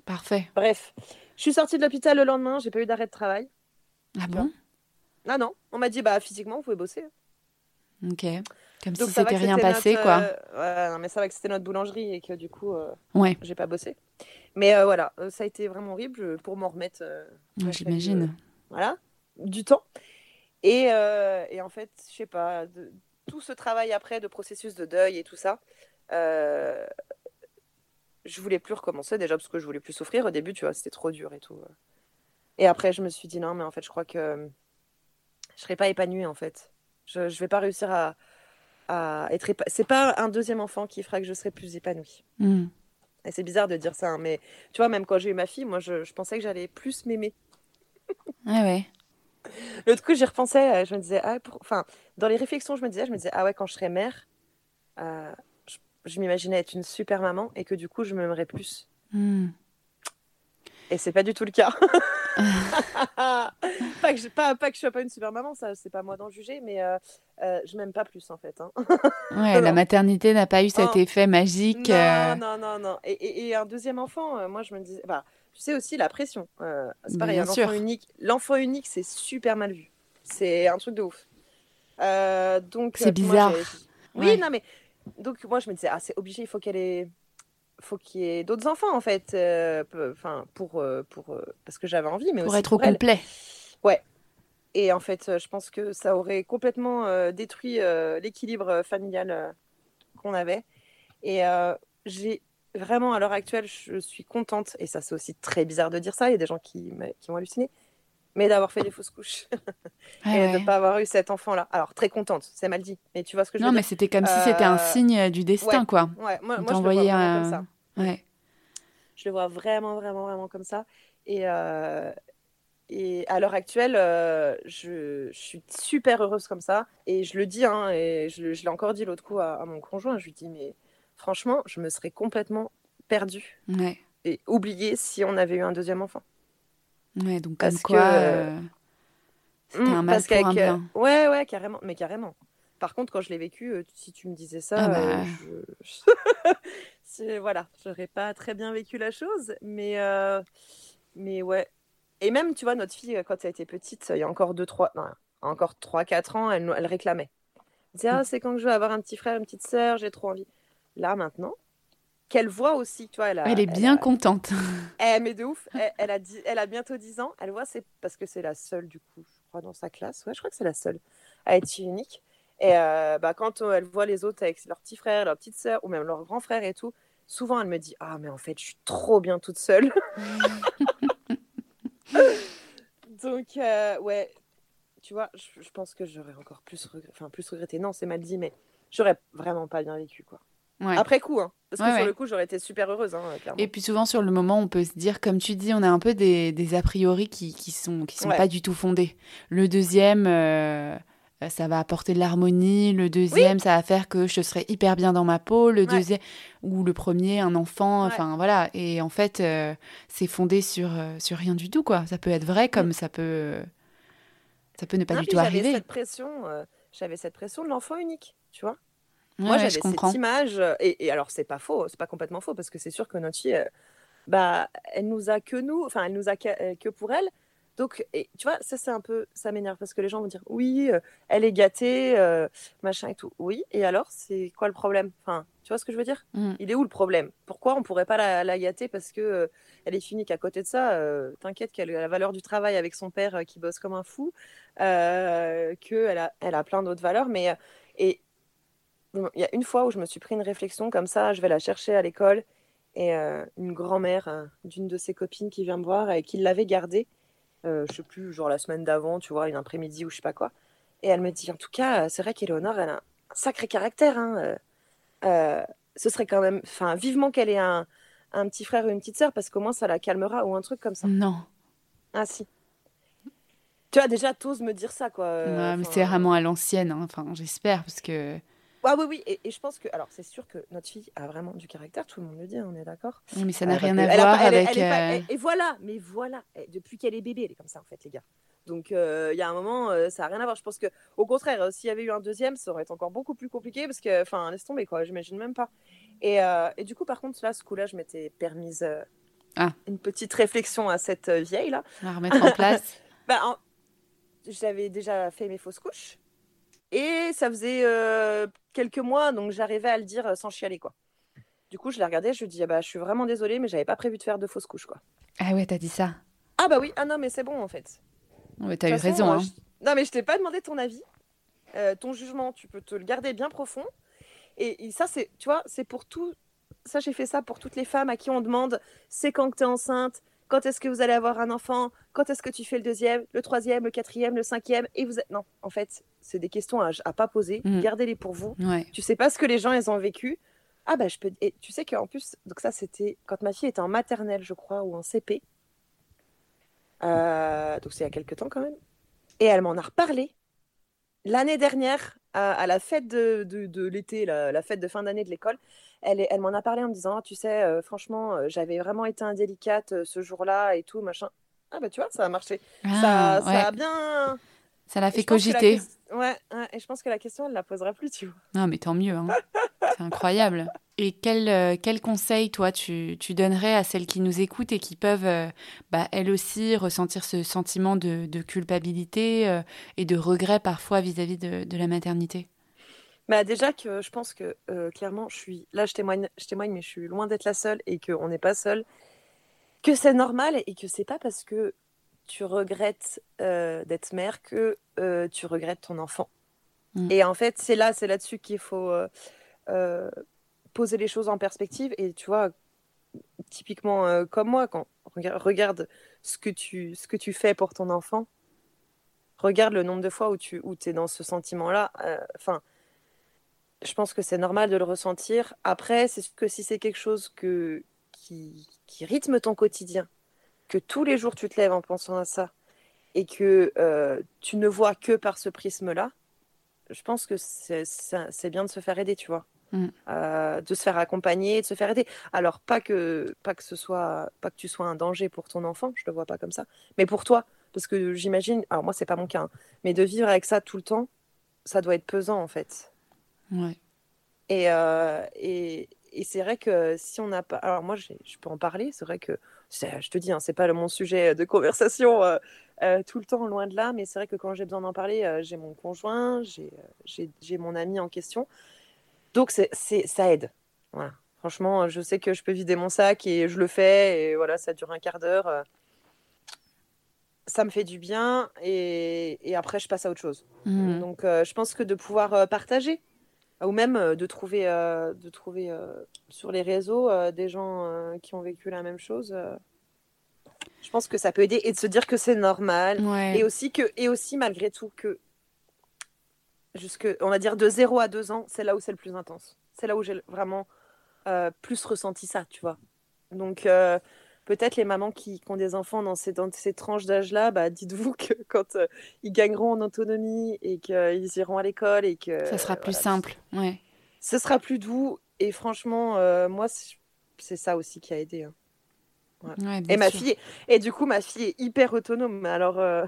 Parfait. Bref, je suis sortie de l'hôpital le lendemain, j'ai pas eu d'arrêt de travail. Ah bon? Ah non, on m'a dit Bah, physiquement, vous pouvez bosser. Ok. Comme si c'était rien passé, quoi. Euh, non, mais ça va que c'était notre boulangerie et que du coup, euh, ouais. j'ai pas bossé. Mais euh, voilà, ça a été vraiment horrible pour m'en remettre. J'imagine. voilà, du temps. Et, et en fait, je sais pas, de, tout ce travail après de processus de deuil et tout ça, je voulais plus recommencer déjà parce que je voulais plus souffrir au début, tu vois, c'était trop dur et tout. Et après, je me suis dit non, mais en fait, je crois que je serais pas épanouie en fait. Je, je vais pas réussir à, à être C'est pas un deuxième enfant qui fera que je serai plus épanouie. Hmm. Et c'est bizarre de dire ça, hein, mais tu vois, même quand j'ai eu ma fille, moi, je, pensais que j'allais plus m'aimer. Ah ouais. L'autre coup, j'y repensais, euh, je me disais, ah, enfin, dans les réflexions, je me disais, je me disais, ah ouais, quand je serai mère, euh, je, m'imaginais être une super maman et que du coup, je m'aimerais plus. Hmm. Et c'est pas du tout le cas. pas, que je, pas, pas, que je sois pas une super maman, ça c'est pas moi d'en juger, mais euh, euh, je m'aime pas plus en fait. Hein. ouais, la maternité n'a pas eu cet oh. effet magique. Non, euh. non, non, non. Et, et, un deuxième enfant, moi je me disais, bah, tu sais aussi la pression. c'est pareil, un enfant unique. L'enfant unique, c'est super mal vu. C'est un truc de ouf. donc c'est bizarre. oui, non mais donc moi je me disais, ah c'est obligé, il faut qu'elle ait faut qu'il y ait d'autres enfants en fait, euh, enfin pour euh, pour euh, parce que j'avais envie, mais pour aussi être au complet. Ouais. Et en fait, je pense que ça aurait complètement détruit l'équilibre familial qu'on avait. Et j'ai vraiment à l'heure actuelle, je suis contente et ça c'est aussi très bizarre de dire ça. Il y a des gens qui qui m'ont halluciné, mais d'avoir fait des fausses couches et de ne pas avoir eu cet enfant-là. Alors, très contente, c'est mal dit, mais tu vois ce que je non, veux dire Non, mais c'était comme si c'était un euh, signe du destin, quoi. Ouais, moi, moi je le vois vraiment comme ça. Ouais. Je le vois vraiment, vraiment, vraiment comme ça. Et, euh, et à l'heure actuelle, je, je, suis super heureuse comme ça. Et je le dis, hein, et je, je l'ai encore dit l'autre coup à, mon conjoint, je lui dis, mais franchement, je me serais complètement perdue et oubliée si on avait eu un deuxième enfant. Ouais, donc comme quoi, c'était un mal pour un bien. ouais, ouais, carrément, mais carrément. Par contre, quand je l'ai vécu, euh, si tu me disais ça, ah bah. euh, je... voilà, j'aurais pas très bien vécu la chose, mais euh, mais ouais. Et même, tu vois, notre fille, quand elle était petite, il y a encore 2 3 encore 3 4 ans, elle, elle réclamait. Elle disait "Ah, c'est quand je veux avoir un petit frère, une petite sœur, j'ai trop envie." Là maintenant, qu'elle voit aussi, tu vois, elle, elle est bien contente. Elle, mais de ouf, elle, a dit, elle a bientôt 10 ans, elle voit c'est parce que c'est la seule du coup, je crois dans sa classe. Ouais, je crois que c'est la seule à être unique. Et euh, bah, quand elle voit les autres avec leurs petits frères, leurs petites sœurs ou même leurs grands frères et tout, souvent elle me dit Ah, mais en fait, je suis trop bien toute seule. Donc, euh, ouais, tu vois, je, pense que j'aurais encore plus, enfin, plus regretté. Non, c'est mal dit, mais j'aurais vraiment pas bien vécu, quoi. Après coup, hein. parce que sur le coup, j'aurais été super heureuse. Hein, et puis souvent, sur le moment, on peut se dire, comme tu dis, on a un peu des, des a priori qui, qui sont, qui sont pas du tout fondés. Le deuxième, euh, ça va apporter de l'harmonie. Le deuxième, ça va faire que je serai hyper bien dans ma peau. Le deuxième, ou le premier, un enfant. Enfin, voilà. Et en fait, euh, c'est fondé sur, euh, sur rien du tout, quoi. Ça peut être vrai comme ça peut, ça peut ne pas du tout arriver. Cette pression, j'avais cette pression de l'enfant unique, tu vois. Moi, j'avais cette image. Et, et alors, c'est pas faux, c'est pas complètement faux, parce que c'est sûr que notre fille, bah, elle nous a que nous, enfin, elle nous a que pour elle. Donc, et, tu vois, ça, c'est un peu, ça m'énerve parce que les gens vont dire, oui, euh, elle est gâtée, euh, machin et tout. Oui, et alors, c'est quoi le problème? Enfin, tu vois ce que je veux dire? Mmh. Il est où le problème? Pourquoi on pourrait pas la, gâter parce que euh, elle est unique à côté de ça T'inquiète qu'elle a la valeur du travail avec son père qui bosse comme un fou, qu'elle a, elle a plein d'autres valeurs, mais et il y a une fois où je me suis pris une réflexion comme ça, je vais la chercher à l'école et une grand-mère d'une de ses copines qui vient me voir et qui l'avait gardée euh, je sais plus, genre la semaine d'avant, tu vois, une après-midi ou je sais pas quoi. Et elle me dit, en tout cas, c'est vrai qu'Éléonore, elle a un sacré caractère. Hein, euh, euh, ce serait quand même, enfin, vivement qu'elle ait un, un, petit frère ou une petite sœur, parce qu'au moins ça la calmera ou un truc comme ça. Non. Ah si. Tu vois, déjà, t'oses me dire ça, quoi. mais c'est vraiment à l'ancienne, hein. enfin, j'espère, parce que ah oui, oui, et, je pense que, alors c'est sûr que notre fille a vraiment du caractère, tout le monde le dit, on est d'accord. Oui, mais ça n'a rien à voir avec. Euh, et voilà, mais voilà, depuis qu'elle est bébé, elle est comme ça en fait, les gars. Donc euh, il y a un moment, euh, ça n'a rien à voir. Je pense que, au contraire, s'il y avait eu un deuxième, ça aurait été encore beaucoup plus compliqué parce que, enfin, laisse tomber quoi, j'imagine même pas. Et, et, du coup, par contre, là, ce coup-là, je m'étais permise ah. une petite réflexion à cette vieille là. À remettre en place. bah, J'avais déjà fait mes fausses couches. Et ça faisait euh, quelques mois, donc j'arrivais à le dire euh, sans chialer, quoi. Du coup, je l'ai regardé, je lui dit, ah bah, je suis vraiment désolée, mais j'avais pas prévu de faire de fausses couches, quoi. Ah ouais, t'as dit ça? Ah bah oui, ah non, mais c'est bon, en fait. Ouais, t'as eu raison, hein. Non, mais je t'ai pas demandé ton avis. Euh, ton jugement, tu peux te le garder bien profond. Et, ça, c'est, tu vois, c'est pour tout. Ça, j'ai fait ça pour toutes les femmes à qui on demande, c'est quand que t'es enceinte, quand est-ce que vous allez avoir un enfant? Quand est-ce que tu fais le deuxième, le troisième, le quatrième, le cinquième? Et vous êtes... Non, en fait, c'est des questions à, à pas poser. Mm. Gardez-les pour vous. Tu sais pas ce que les gens ils ont vécu. Ah bah je peux. Et tu sais qu'en plus, donc ça c'était quand ma fille était en maternelle, je crois, ou en CP. Euh, donc c'est il y a quelques temps quand même. Et elle m'en a reparlé l'année dernière à, la fête de, de, l'été, la, fête de fin d'année de l'école elle, elle m'en a parlé en me disant, ah, tu sais, euh, franchement, euh, j'avais vraiment été indélicate euh, ce jour-là et tout, machin. Ah bah tu vois, ça a marché. Ah, ça, ça, a bien... Ça l'a fait cogiter. Ouais, et je pense que la question, elle la posera plus, tu vois. Non, mais tant mieux. Hein. C'est incroyable. Et quel, quel conseil, toi, tu, tu, donnerais à celles qui nous écoutent et qui peuvent, bah, elles aussi, ressentir ce sentiment de, de culpabilité et de regret parfois vis-à-vis de, de la maternité? Bah déjà que je pense que euh, clairement, je suis là, je témoigne, je témoigne, mais je suis loin d'être la seule et qu'on n'est pas seul. Que c'est normal et que c'est pas parce que tu regrettes euh, d'être mère que euh, tu regrettes ton enfant. Mm. Et en fait, c'est là, c'est là-dessus qu'il faut poser les choses en perspective. Et tu vois, typiquement comme moi, quand regarde ce que tu ce que tu fais pour ton enfant, regarde le nombre de fois où tu où es dans ce sentiment-là. Enfin je pense que c'est normal de le ressentir. Après, c'est que si c'est quelque chose que, qui, rythme ton quotidien, que tous les jours tu te lèves en pensant à ça, et que tu ne vois que par ce prisme-là, je pense que c'est bien de se faire aider, tu vois. Mm. de se faire accompagner, de se faire aider. Alors pas que pas que ce soit pas que tu sois un danger pour ton enfant, je le vois pas comme ça, mais pour toi, parce que j'imagine, alors moi c'est pas mon cas, hein, mais de vivre avec ça tout le temps, ça doit être pesant en fait. Ouais. Et, euh, et, et c'est vrai que si on n'a pas. Alors, moi, je peux en parler. C'est vrai que, je te dis, hein, c'est pas mon sujet de conversation euh, euh, tout le temps, loin de là. Mais c'est vrai que quand j'ai besoin d'en parler, j'ai mon conjoint, j'ai mon ami en question. Donc, ça aide. Voilà. Franchement, je sais que je peux vider mon sac et je le fais. Et voilà, ça dure un quart d'heure. Ça me fait du bien. Et, et, après, je passe à autre chose. Mmh. Donc, je pense que de pouvoir partager ou même euh, de trouver, euh, de trouver euh, sur les réseaux des gens qui ont vécu la même chose. je pense que ça peut aider et de se dire que c'est normal. Et, aussi que, et aussi, malgré tout, que jusque, on va dire de 0 à 2 ans, c'est là où c'est le plus intense. C'est là où j'ai vraiment plus ressenti ça, tu vois. Donc, peut-être les mamans qui, ont des enfants dans ces, dans ces tranches d'âge-là, bah, dites-vous que quand euh, ils gagneront en autonomie et qu'ils iront à l'école et que... Ça sera plus simple, ouais. Ce sera plus doux. Et franchement, euh, moi, c'est ça aussi qui a aidé. Hein. et ma fille, et du coup, ma fille est hyper autonome. Alors, euh,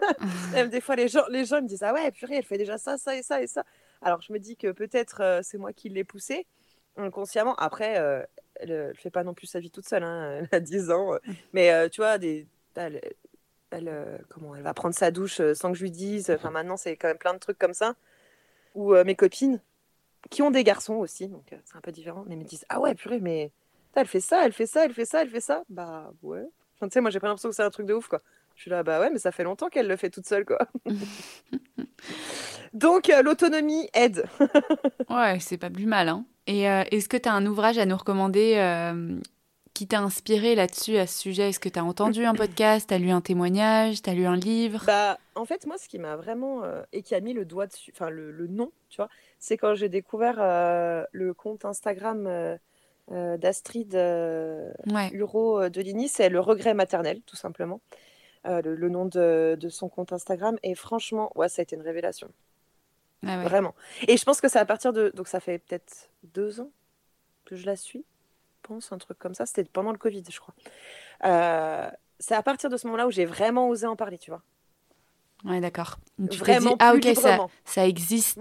même des fois, les gens, les gens me disent Ah ouais, purée, elle fait déjà ça, ça et ça et ça. Alors, je me dis que peut-être c'est moi qui l'ai poussée inconsciemment. Après, elle ne fait pas non plus sa vie toute seule, hein, elle a 10 ans. Mais euh, tu vois, des, elle, euh, comment, elle va prendre sa douche euh, sans que je lui dise. Enfin, maintenant, c'est quand même plein de trucs comme ça. Ou mes copines, qui ont des garçons aussi, donc c'est un peu différent, mais me disent Ah ouais, purée, mais elle fait ça, elle fait ça, elle fait ça, elle fait ça. Bah ouais. Enfin, tu sais, moi, j'ai pas l'impression que c'est un truc de ouf, quoi. Je suis là, bah ouais, mais ça fait longtemps qu'elle le fait toute seule, quoi. donc, l'autonomie aide. ouais, c'est pas plus mal, hein. Et euh, est-ce que tu as un ouvrage à nous recommander euh, qui t'a inspiré là-dessus, à ce sujet? Est-ce que tu as entendu un podcast, tu as lu un témoignage, tu as lu un livre? Bah, En fait, moi, ce qui m'a vraiment. Euh, et qui a mis le doigt dessus, enfin, le, nom, tu vois, c'est quand j'ai découvert le compte Instagram d'Astrid ouais. Huro de Ligny, c'est le regret maternel, tout simplement. Le, nom de, de, son compte Instagram. Et franchement, ouais, ça a été une révélation. Ah Vraiment. Et je pense que c'est à partir de. Donc ça fait peut-être deux ans que je la suis, je pense, un truc comme ça. C'était pendant le Covid, je crois. Euh, c'est à partir de ce moment-là où j'ai vraiment osé en parler, tu vois. Ouais, d'accord. Tu vraiment dit, ah ok, ça, ça, existe.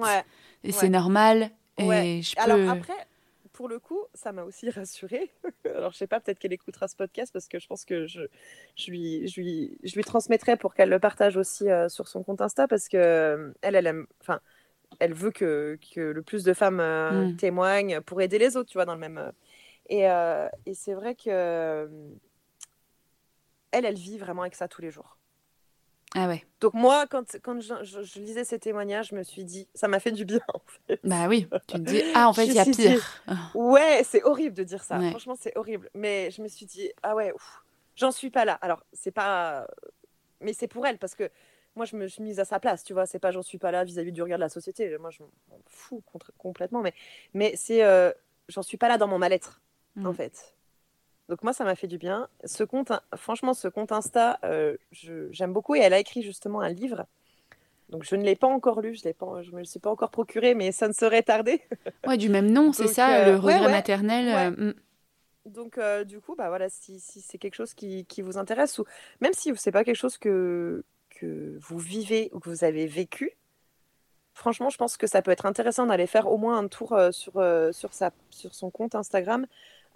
Et c'est normal. Et je peux... Alors après, pour le coup, ça m'a aussi rassurée. Alors je sais pas, peut-être qu'elle écoutera ce podcast parce que je pense que je, je, lui, je, lui, je lui transmettrai pour qu'elle le partage aussi euh, sur son compte Insta parce que euh, elle, elle aime. Enfin, elle veut que, que, le plus de femmes euh, mm. témoignent pour aider les autres, tu vois, dans le même. Euh. Et, euh, et c'est vrai que elle, elle vit vraiment avec ça tous les jours. Ah ouais. Donc moi, quand, quand je, lisais ces témoignages, je me suis dit, ça m'a fait du bien en fait. Bah oui, tu te dis, ah en fait, il y a pire. ouais, c'est horrible de dire ça. Franchement, c'est horrible. Mais je me suis dit, ah ouais, j'en suis pas là. Alors, c'est pas... Mais c'est pour elle, parce que moi, je me suis mise à sa place, tu vois. C'est pas j'en suis pas là vis-à-vis du regard de la société. Moi, je m'en fous complètement. Mais, mais c'est euh, j'en suis pas là dans mon mal-être, en mm. fait. Donc, moi, ça m'a fait du bien. Ce compte, franchement, ce compte Insta, euh, j'aime beaucoup. Et elle a écrit justement un livre. Donc, je ne l'ai pas encore lu, je ne me le suis pas encore procuré, mais ça ne serait tardé. ouais, du même nom, c'est ça, euh, le regret maternel. Mm. Donc, du coup, bah voilà, si, si c'est quelque chose qui, qui, vous intéresse, ou même si c'est pas quelque chose que, que vous vivez ou que vous avez vécu, franchement, je pense que ça peut être intéressant d'aller faire au moins un tour euh, sur, euh, sur, sa, sur son compte Instagram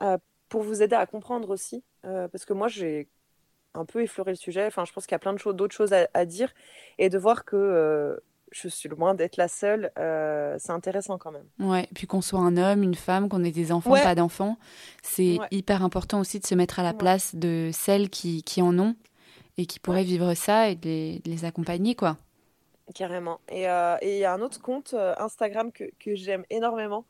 euh, pour vous aider à comprendre aussi. parce que moi, j'ai un peu effleuré le sujet. Enfin, je pense qu'il y a plein de choses, d'autres choses à, dire. Et de voir que je suis loin d'être la seule, c'est intéressant quand même. Ouais, puis qu'on soit un homme, une femme, qu'on ait des enfants, pas d'enfants, c'est hyper important aussi de se mettre à la place de celles qui, qui en ont et qui pourraient vivre ça et de les, accompagner, quoi. Carrément. Euh, et il y a un autre compte euh, Instagram que, j'aime énormément.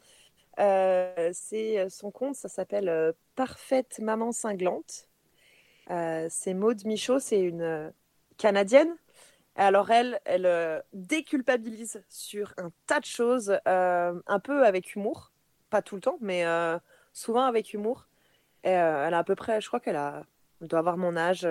Euh, c'est son compte, ça s'appelle Parfaite Maman Cinglante. c'est Maude Michaud, c'est une Canadienne. Alors elle, elle déculpabilise sur un tas de choses, un peu avec humour, pas tout le temps, mais souvent avec humour. elle a à peu près, je crois qu'elle a Elle doit avoir mon âge,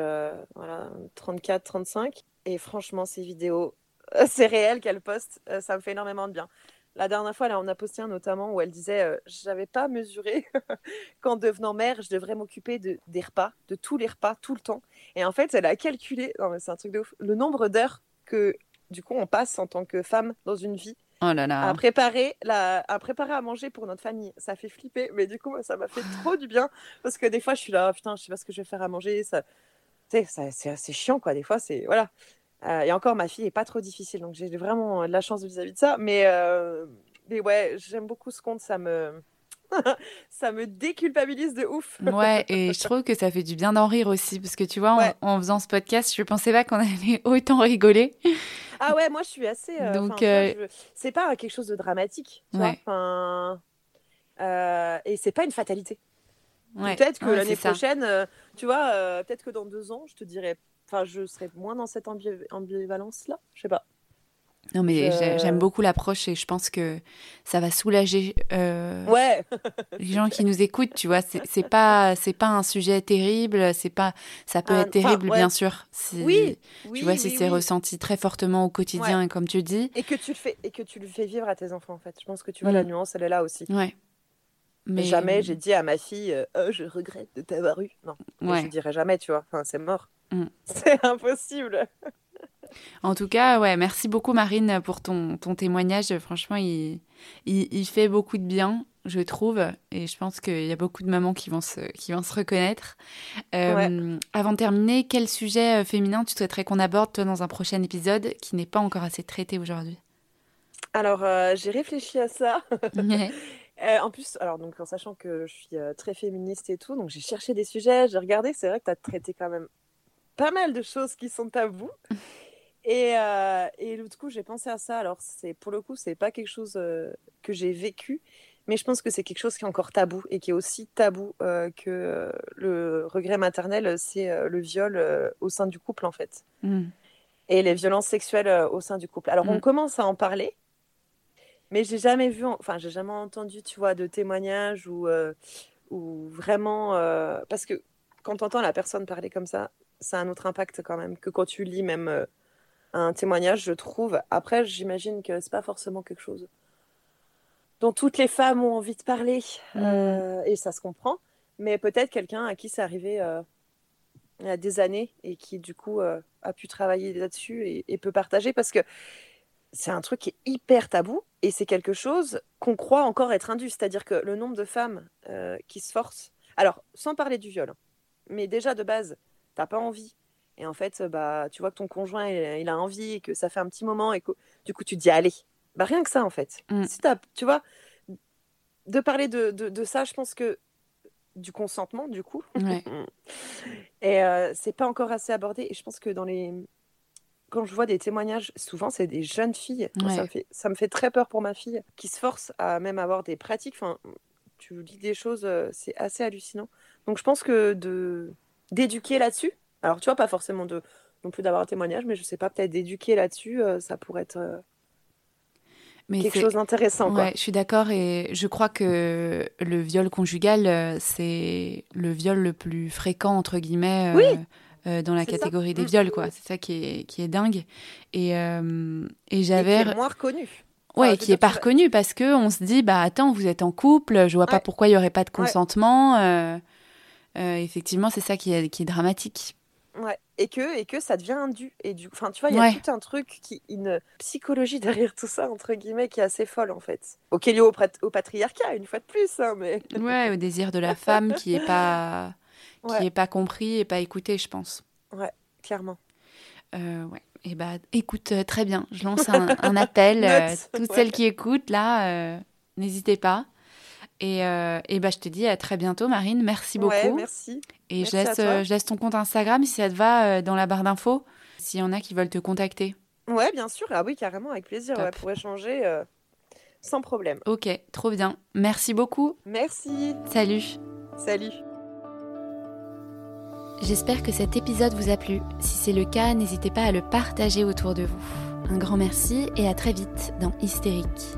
voilà, 34, 35. Et franchement, ces vidéos, c'est réel qu'elle poste, ça me fait énormément de bien. La dernière fois, elle en a posté un notamment où elle disait euh, J'avais pas mesuré qu'en devenant mère, je devrais m'occuper de, des repas, de tous les repas, tout le temps. Et en fait, elle a calculé, c'est un truc de ouf, le nombre d'heures que du coup on passe en tant que femme dans une vie. Oh là là. À préparer, la... à préparer à manger pour notre famille. Ça fait flipper, mais du coup, ça m'a fait trop du bien. Parce que des fois, je suis là, putain, je sais pas ce que je vais faire à manger. Ça... c'est assez chiant, quoi. Des fois, c'est. Voilà. Euh, et encore, ma fille est pas trop difficile, donc j'ai vraiment de la chance vis-à-vis de ça. Mais, euh, mais ouais, j'aime beaucoup ce conte, ça me. ça me déculpabilise de ouf. ouais, et je trouve que ça fait du bien d'en rire aussi, parce que tu vois, en, faisant ce podcast, je pensais pas qu'on allait autant rigoler. Ah ouais, moi je suis assez. Euh, Donc, c'est pas quelque chose de dramatique, tu ouais. vois. et c'est pas une fatalité. Peut-être que l'année prochaine, tu vois, peut-être que dans deux ans, je te dirais Enfin, je serais moins dans cette ambivalence-là. Je sais pas. Non, mais j'aime beaucoup l'approche et je pense que ça va soulager euh, ouais. les gens qui nous écoutent. Tu vois, c'est pas c'est pas un sujet terrible. C'est pas ça peut être terrible, bien sûr. Si, oui, Tu vois, si c'est ressenti très fortement au quotidien, comme tu dis. Et que tu le fais et que tu le fais vivre à tes enfants. En fait, je pense que tu vois la mm. nuance, elle est là aussi. Ouais. Mais jamais j'ai dit à ma fille, euh, oh, je regrette de t'avoir eu. Non, je dirais jamais, tu vois. Enfin, c'est mort. Mm. C'est impossible. En tout cas, ouais, merci beaucoup Marine pour ton, ton témoignage. Franchement, il, il, fait beaucoup de bien, je trouve, et je pense qu'il y a beaucoup de mamans qui vont se, qui vont se reconnaître. Euh, avant de terminer, quel sujet euh, féminin tu souhaiterais qu'on aborde toi dans un prochain épisode qui n'est pas encore assez traité aujourd'hui? Alors, euh, j'ai réfléchi à ça. en plus, alors donc en sachant que je suis très féministe et tout, donc j'ai cherché des sujets, j'ai regardé, c'est vrai que tu as traité quand même pas mal de choses qui sont tabous. Et, euh, et du coup, j'ai pensé à ça. Alors, c'est pour le coup, c'est pas quelque chose euh, que j'ai vécu, mais je pense que c'est quelque chose qui est encore tabou et qui est aussi tabou euh, que le regret maternel, c'est le viol au sein du couple, en fait. Mm. Et les violences sexuelles au sein du couple. Alors, on mm. commence à en parler, mais j'ai jamais vu, enfin, j'ai jamais entendu, tu vois, de témoignages ou, ou vraiment. parce que quand tu entends la personne parler comme ça, ça a un autre impact quand même que quand tu lis même euh, un témoignage, je trouve. Après, j'imagine que c'est pas forcément quelque chose dont toutes les femmes ont envie de parler, mm. euh, et ça se comprend. Mais peut-être quelqu'un à qui c'est arrivé euh, il y a des années et qui du coup a pu travailler là-dessus et, et, peut partager parce que c'est un truc qui est hyper tabou et c'est quelque chose qu'on croit encore être indu. C'est-à-dire que le nombre de femmes qui se forcent, alors sans parler du viol, hein, mais déjà de base, t'as pas envie. Et en fait, bah, tu vois que ton conjoint, il, a envie et que ça fait un petit moment et que du coup, tu te dis, allez. Bah, rien que ça, en fait. Mm. Si as, tu vois, de parler de, de, ça, je pense que du consentement, du coup. et euh, c'est pas encore assez abordé. Et je pense que dans les. Quand je vois des témoignages, souvent, c'est des jeunes filles. ça, me fait, ça me fait très peur pour ma fille, qui se force à même avoir des pratiques. Enfin, tu dis des choses, euh, c'est assez hallucinant. Donc, je pense que de d'éduquer là-dessus. Alors, tu vois, pas forcément de non plus d'avoir un témoignage, mais je sais pas, peut-être d'éduquer là-dessus, euh, ça pourrait être euh, mais quelque chose d'intéressant. Ouais, je suis d'accord et je crois que le viol conjugal, euh, c'est le viol le plus fréquent, entre guillemets. dans la catégorie des mm. viols, quoi. C'est ça qui est, qui est dingue. Et, et j'avais. Qui est moins reconnu. Ouais, qui est pas reconnu parce que on se dit, bah attends, vous êtes en couple, je vois pas pourquoi il y aurait pas de consentement. Euh, effectivement, c'est ça qui est, qui est dramatique. Ouais. Et que, et que ça devient un dû. Et du, enfin, tu vois, il y a tout un truc, qui, une psychologie derrière tout ça, entre guillemets, qui est assez folle, en fait. Ok, lié au, au patriarcat, une fois de plus, hein, mais... Ouais, au désir de la femme qui est pas, qui est pas compris et pas écouté, je pense. Ouais, clairement. Euh, ouais. Et eh bah, écoute, euh, très bien. Je lance un, un appel. toutes celles qui écoutent, là, n'hésitez pas. Et, euh, et bah, je te dis à très bientôt, Marine. Merci beaucoup. merci. Et je, laisse, euh, je laisse ton compte Instagram si ça te va euh, dans la barre d'infos, s'il y en a qui veulent te contacter. Ouais, bien sûr. Ah oui, carrément, avec plaisir. pour échanger euh, sans problème. Ok, trop bien. Merci beaucoup. Merci. Salut. Salut. J'espère que cet épisode vous a plu. Si c'est le cas, n'hésitez pas à le partager autour de vous. Un grand merci et à très vite dans Hystérique.